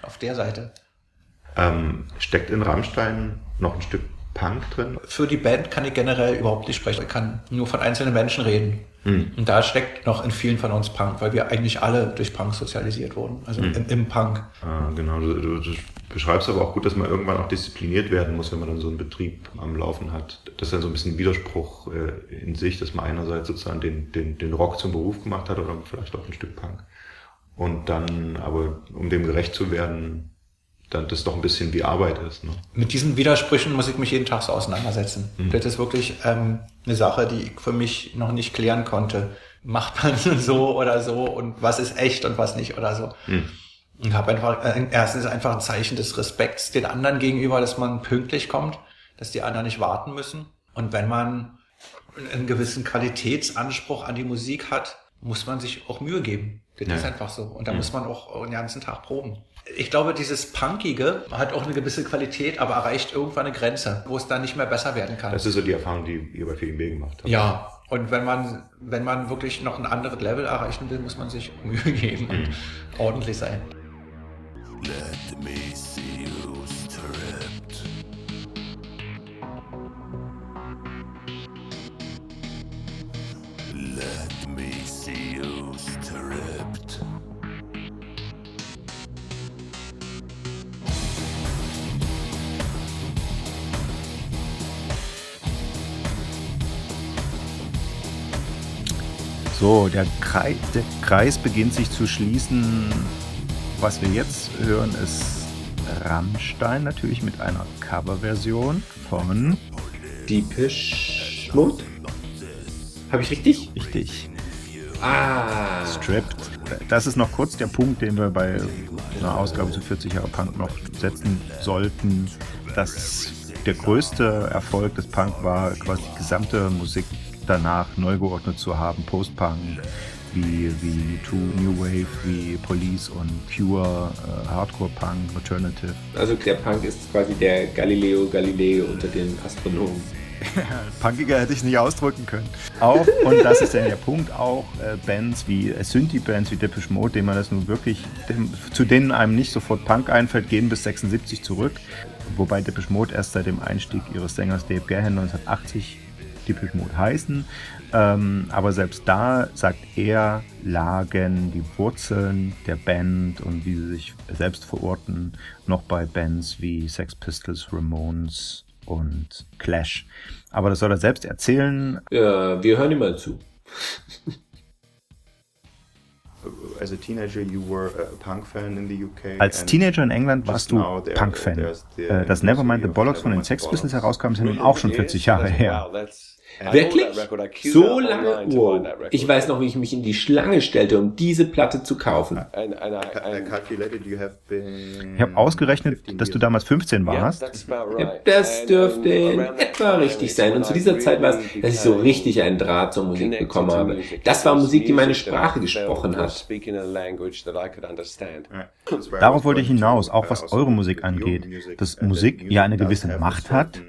auf der Seite. Ähm, steckt in Rammstein noch ein Stück Punk drin? Für die Band kann ich generell überhaupt nicht sprechen. Ich kann nur von einzelnen Menschen reden. Mhm. Und da steckt noch in vielen von uns Punk, weil wir eigentlich alle durch Punk sozialisiert wurden. Also Mhm. im, im Punk. Ah, genau, du, du, du beschreibst aber auch gut, dass man irgendwann auch diszipliniert werden muss, wenn man dann so einen Betrieb am Laufen hat. Das ist dann so ein bisschen ein Widerspruch äh, in sich, dass man einerseits sozusagen den, den, den Rock zum Beruf gemacht hat oder vielleicht auch ein Stück Punk. Und dann aber, um dem gerecht zu werden, dann das doch ein bisschen wie Arbeit ist. Ne? Mit diesen Widersprüchen muss ich mich jeden Tag so auseinandersetzen. Mhm. Das ist wirklich ähm, eine Sache, die ich für mich noch nicht klären konnte. Macht man so oder so und was ist echt und was nicht oder so. Mhm. Ich habe einfach, äh, erstens einfach ein Zeichen des Respekts den anderen gegenüber, dass man pünktlich kommt, dass die anderen nicht warten müssen. Und wenn man einen gewissen Qualitätsanspruch an die Musik hat, muss man sich auch Mühe geben. Das Ja. ist einfach so. Und da Mhm. muss man auch den ganzen Tag proben. Ich glaube, dieses Punkige hat auch eine gewisse Qualität, aber erreicht irgendwann eine Grenze, wo es dann nicht mehr besser werden kann. Das ist so die Erfahrung, die ihr bei VMB gemacht habt. Ja, Und wenn man, wenn man wirklich noch ein anderes Level erreichen will, muss man sich Mühe geben und ordentlich sein. Let me see you So, der Kreis, der Kreis beginnt sich zu schließen. Was wir jetzt hören, ist Rammstein natürlich mit einer Coverversion von Deepish Mode? Habe ich richtig? Richtig. Ah. Stripped. Das ist noch kurz der Punkt, den wir bei einer Ausgabe zu 40 Jahre Punk noch setzen sollten, dass der größte Erfolg des Punk war, quasi die gesamte Musik danach neu geordnet zu haben. Post-Punk, wie, wie True New Wave, wie Police und Pure, äh, Hardcore-Punk, Alternative. Also der Punk ist quasi der Galileo Galilei unter den Astronomen. Punkiger hätte ich nicht ausdrücken können. Auch, und das ist dann der Punkt, auch äh, Bands wie äh, Synthie-Bands wie Depeche Mode, denen man das nun wirklich, dem, zu denen einem nicht sofort Punk einfällt, gehen bis 76 zurück. Wobei Depeche Mode erst seit dem Einstieg ihres Sängers Dave Gahan 1980 Depeche Mode heißen. Ähm, aber selbst da, sagt er, lagen die Wurzeln der Band und wie sie sich selbst verorten, noch bei Bands wie Sex Pistols, Ramones und Clash. Aber das soll er selbst erzählen. Ja, wir hören ihm mal zu. As a teenager you were a punk fan in the UK. Als Teenager in England warst du Punk-Fan. Äh, Das Nevermind the Bollocks von den Sex Pistols herauskam, ist ja nun auch schon 40 Jahre her. Wirklich? So lange? Wow. Ich weiß noch, wie ich mich in die Schlange stellte, um diese Platte zu kaufen. Ich habe ausgerechnet, dass du damals 15 warst. Ja, Das dürfte in etwa richtig sein. Und zu dieser Zeit war es, dass ich so richtig einen Draht zur Musik bekommen habe. Das war Musik, die meine Sprache gesprochen hat. Darauf wollte ich hinaus, auch was eure Musik angeht, dass Musik ja eine gewisse Macht hat.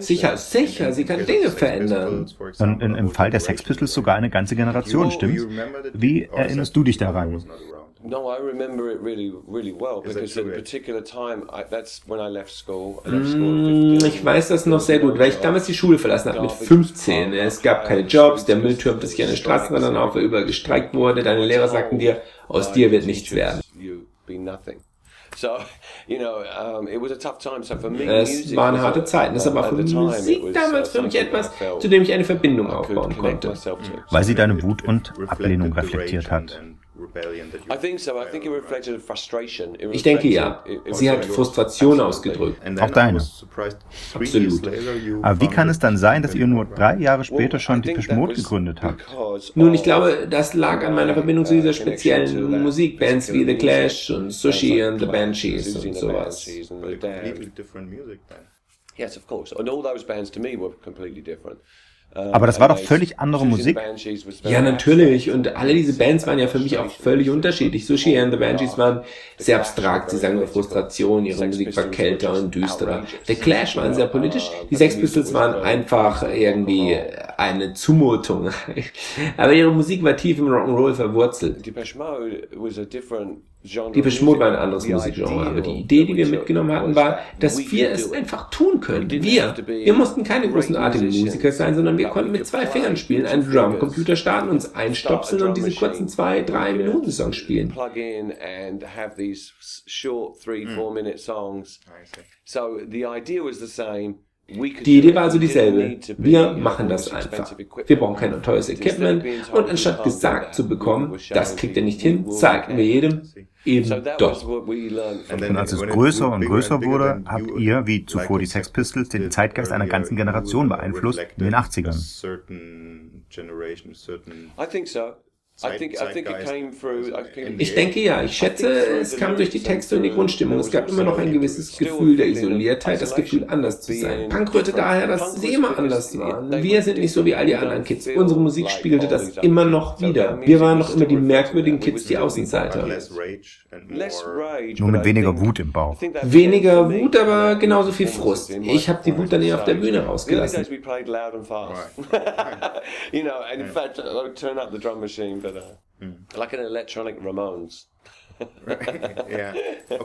Sicher, sicher, sie kann Dinge verändern. Und in, im Fall der Sex Pistols sogar eine ganze Generation, stimmt's? Wie erinnerst du dich daran? No, I remember it really, really well because at a particular time, I, that's when I left school. I left school Mm, 15. Ich weiß das noch sehr gut, weil ich damals die Schule verlassen habe mit 15. Es gab keine Jobs, der Müll türmte sich an den Straßenrändern auf, weil überall gestreikt wurde. Deine Lehrer sagten dir, aus dir wird nichts werden. So, you know, um, it was a tough time. So for me, Es waren was harte Zeiten. Das aber at für the time, it Musik was, damals uh, für mich etwas, zu dem ich eine Verbindung aufbauen konnte. Weil sie deine Wut und Ablehnung reflektiert hat. I think so. I think it reflected frustration. It Ich denke ja. Sie was hat Frustration ausgedrückt. Auch deine. Absolut. Aber wie kann es dann sein, dass ihr nur drei Jahre später schon Depeche Mode gegründet habt? Nun, ich glaube, das lag an meiner Verbindung zu dieser speziellen Musik. Bands wie The Clash und Sushi and the Banshees und sowas. Yes, of course. And all those bands to me were completely different. Aber das war doch völlig andere Musik. Ja, natürlich. Und alle diese Bands waren ja für mich auch völlig unterschiedlich. Sushi and the Banshees waren sehr abstrakt. Sie sangen über Frustration, ihre Musik war kälter und düsterer. The Clash waren sehr politisch. Die Sex Pistols waren einfach irgendwie eine Zumutung. Aber ihre Musik war tief im Rock'n'Roll verwurzelt. Die Beschmut war ein anderes Musikgenre, aber die ideal Idee, die wir mitgenommen hatten, war, dass wir es einfach tun können. Wir. Wir mussten keine großartigen musicians, Musiker sein, sondern wir konnten mit zwei Fingern spielen, einen Drumcomputer starten, uns einstopseln und diese kurzen zwei, drei Minuten Songs spielen. minute songs. So the idea was the same. Die Idee war also dieselbe. Wir machen das einfach. Wir brauchen kein teures Equipment und anstatt gesagt zu bekommen, das kriegt ihr nicht hin, zeigten wir jedem eben doch. Und als es größer und größer wurde, habt ihr, wie zuvor die Sex Pistols, den Zeitgeist einer ganzen Generation beeinflusst in den 80ern. I think so. I think I think it came through. I think Ich denke ja, ich schätze, es kam durch die Texte und die Grundstimmung. Es gab immer noch ein gewisses Gefühl der Isoliertheit, das Gefühl, anders zu sein. Punk rührte daher, dass sie immer anders waren. Wir sind nicht so wie all die anderen Kids. Unsere Musik spiegelte das immer noch wieder. Wir waren noch immer die merkwürdigen Kids, die Außenseiter. Nur mit weniger Wut im Bauch. Weniger Wut, aber genauso viel Frust. Ich habe die Wut dann eher auf der Bühne rausgelassen. you know, and in fact, I would turn up the drum machine, but uh, like an electronic Ramones.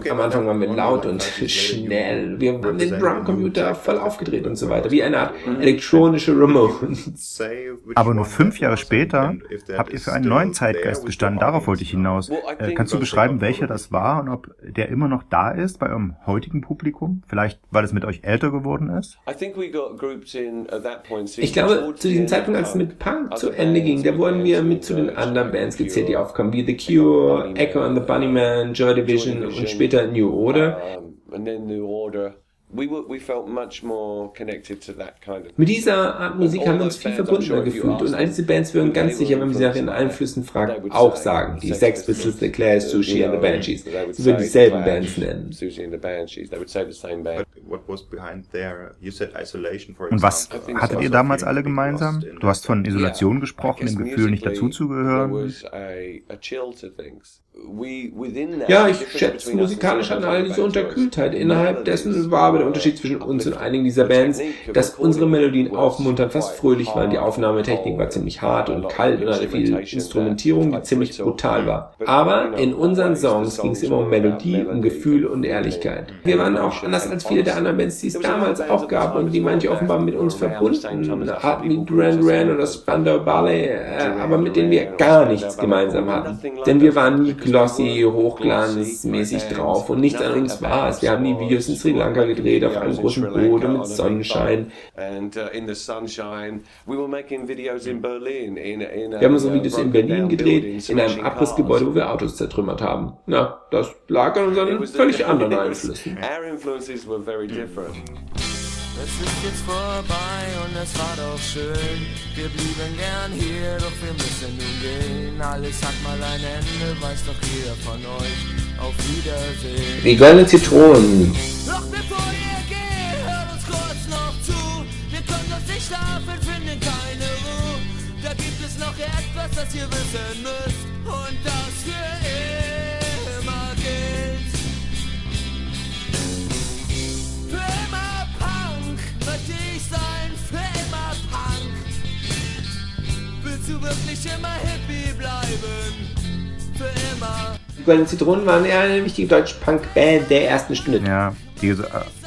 Am Anfang waren wir laut und schnell. Wir haben den Drumcomputer voll aufgedreht und so weiter. Wie eine Art elektronische Ramones. Aber nur fünf Jahre später habt ihr für einen neuen Zeitgeist gestanden. Darauf wollte ich hinaus. Äh, kannst du beschreiben, welcher das war und ob der immer noch da ist bei eurem heutigen Publikum? Vielleicht, weil es mit euch älter geworden ist? Ich glaube, zu diesem Zeitpunkt, als es mit Punk zu Ende ging, da wurden wir mit zu den anderen Bands gezählt, die aufkamen, wie The Cure, Echo and the Bunnymen, Joy Division und später New Order. Um, and then New Order. We were, we felt much more connected to that kind of. Mit dieser Art Musik haben wir uns viel verbundener gefühlt und diese Bands würden ganz sicher, wenn man sie nach ihren Einflüssen fragt, auch sagen. Die Sex Pistols, The Clash, Sushi and the Banshees. Sie würden dieselben Bands nennen. Und was hattet ihr damals alle gemeinsam? Du hast von Isolation gesprochen, dem Gefühl, nicht dazuzugehören. Ja, ich schätze, musikalisch hatten alle diese Unterkühltheit. Innerhalb dessen war aber der Unterschied zwischen uns und einigen dieser Bands, dass unsere Melodien aufmunternd, fast fröhlich waren. Die Aufnahmetechnik war ziemlich hart und kalt und hatte viel Instrumentierung, die ziemlich brutal war. Aber in unseren Songs ging es immer um Melodie, um Gefühl und Ehrlichkeit. Wir waren auch anders als viele der anderen Bands, die es damals auch gab und die manche offenbar mit uns verbunden hatten, wie Duran Duran oder Spandau Ballet, äh, aber mit denen wir gar nichts gemeinsam hatten. Denn wir waren nie glossy, hochglanzmäßig drauf und nichts an uns war es. Wir haben die Videos in Sri Lanka gedreht, auf einem großen Boot und mit Sonnenschein. Wir haben unsere Videos in Berlin gedreht, in einem Abrissgebäude, wo wir Autos zertrümmert haben. Na, das lag an unseren völlig anderen Einflüssen. Es ist jetzt vorbei und es war doch schön. Wir blieben gern hier, doch wir müssen nun gehen. Alles hat mal ein Ende, weiß doch jeder von euch. Auf Wiedersehen. Die goldenen Zitronen. Doch bevor ihr geht, hört uns kurz noch zu. Wir können uns nicht schlafen, finden keine Ruhe. Da gibt es noch etwas, das ihr wissen müsst. Und das für du wirklich immer Hippie bleiben? Für immer. Die goldenen Zitronen waren eher eine wichtige deutsche Punk-Band der ersten Stunde. Ja, die, äh,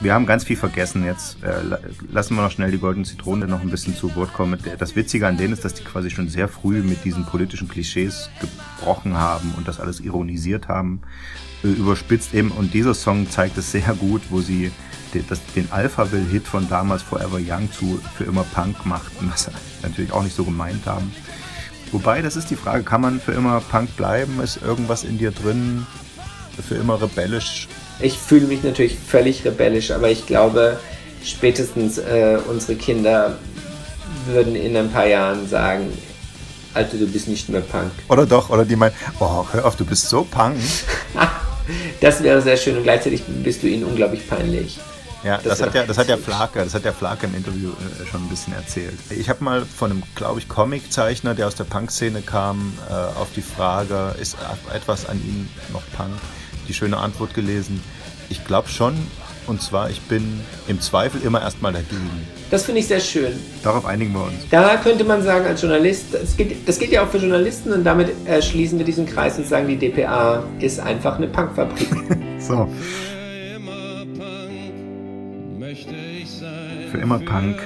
wir haben ganz viel vergessen. Jetzt äh, la- lassen wir noch schnell die goldenen Zitronen noch ein bisschen zu Wort kommen. Das Witzige an denen ist, dass die quasi schon sehr früh mit diesen politischen Klischees gebrochen haben und das alles ironisiert haben, äh, überspitzt eben. Und dieser Song zeigt es sehr gut, wo sie den, das, den Alphaville-Hit von damals Forever Young zu für immer Punk machten, was sie natürlich auch nicht so gemeint haben. Wobei, das ist die Frage, kann man für immer Punk bleiben? Ist irgendwas in dir drin für immer rebellisch? Ich fühle mich natürlich völlig rebellisch, aber ich glaube, spätestens äh, unsere Kinder würden in ein paar Jahren sagen, Alter, du bist nicht mehr Punk. Oder doch, oder die meinen, oh, hör auf, du bist so Punk. Das wäre sehr schön und gleichzeitig bist du ihnen unglaublich peinlich. Ja, das, hat ja, das hat ja Flake, das hat ja Flake im Interview äh, schon ein bisschen erzählt. Ich habe mal von einem, glaube ich, Comiczeichner, der aus der Punk-Szene kam, äh, auf die Frage, ist etwas an ihm noch Punk, die schöne Antwort gelesen. Ich glaube schon, und zwar, ich bin im Zweifel immer erstmal dagegen. Das finde ich sehr schön. Darauf einigen wir uns. Da könnte man sagen, als Journalist, das gilt, das gilt ja auch für Journalisten und damit äh, schließen wir diesen Kreis und sagen, die DPA ist einfach eine Punkfabrik. So. Für immer Punk.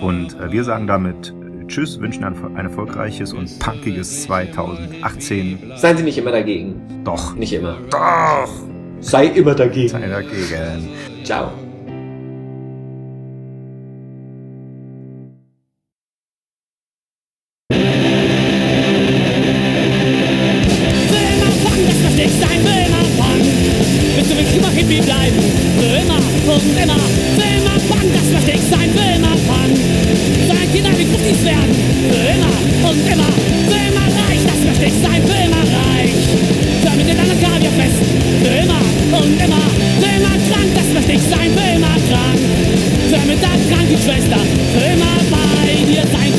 Und äh, wir sagen damit äh, Tschüss, wünschen ein, ein erfolgreiches und punkiges 2018. Seien Sie nicht immer dagegen. Doch. Nicht immer. Doch. Sei immer dagegen. Sei dagegen. Ciao. Werden. Für immer und immer. Will immer reich, das möchte ich sein, für immer reich. Für mit den anderen Kaviar fest, für immer und immer. Für immer krank, das möchte ich sein, für immer krank. Für mit der kranken Schwester, für immer bei dir sein.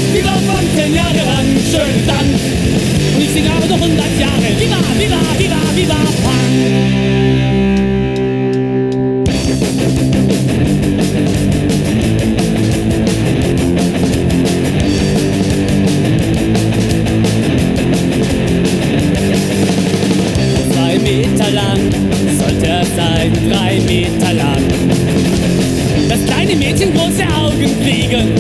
Von zehn Jahre lang, schönen Dank. Und ich singe aber noch 100 Jahre. Viva, viva, viva, viva, Punk. Sein, drei Meter lang. Das kleine Mädchen große Augen kriegen,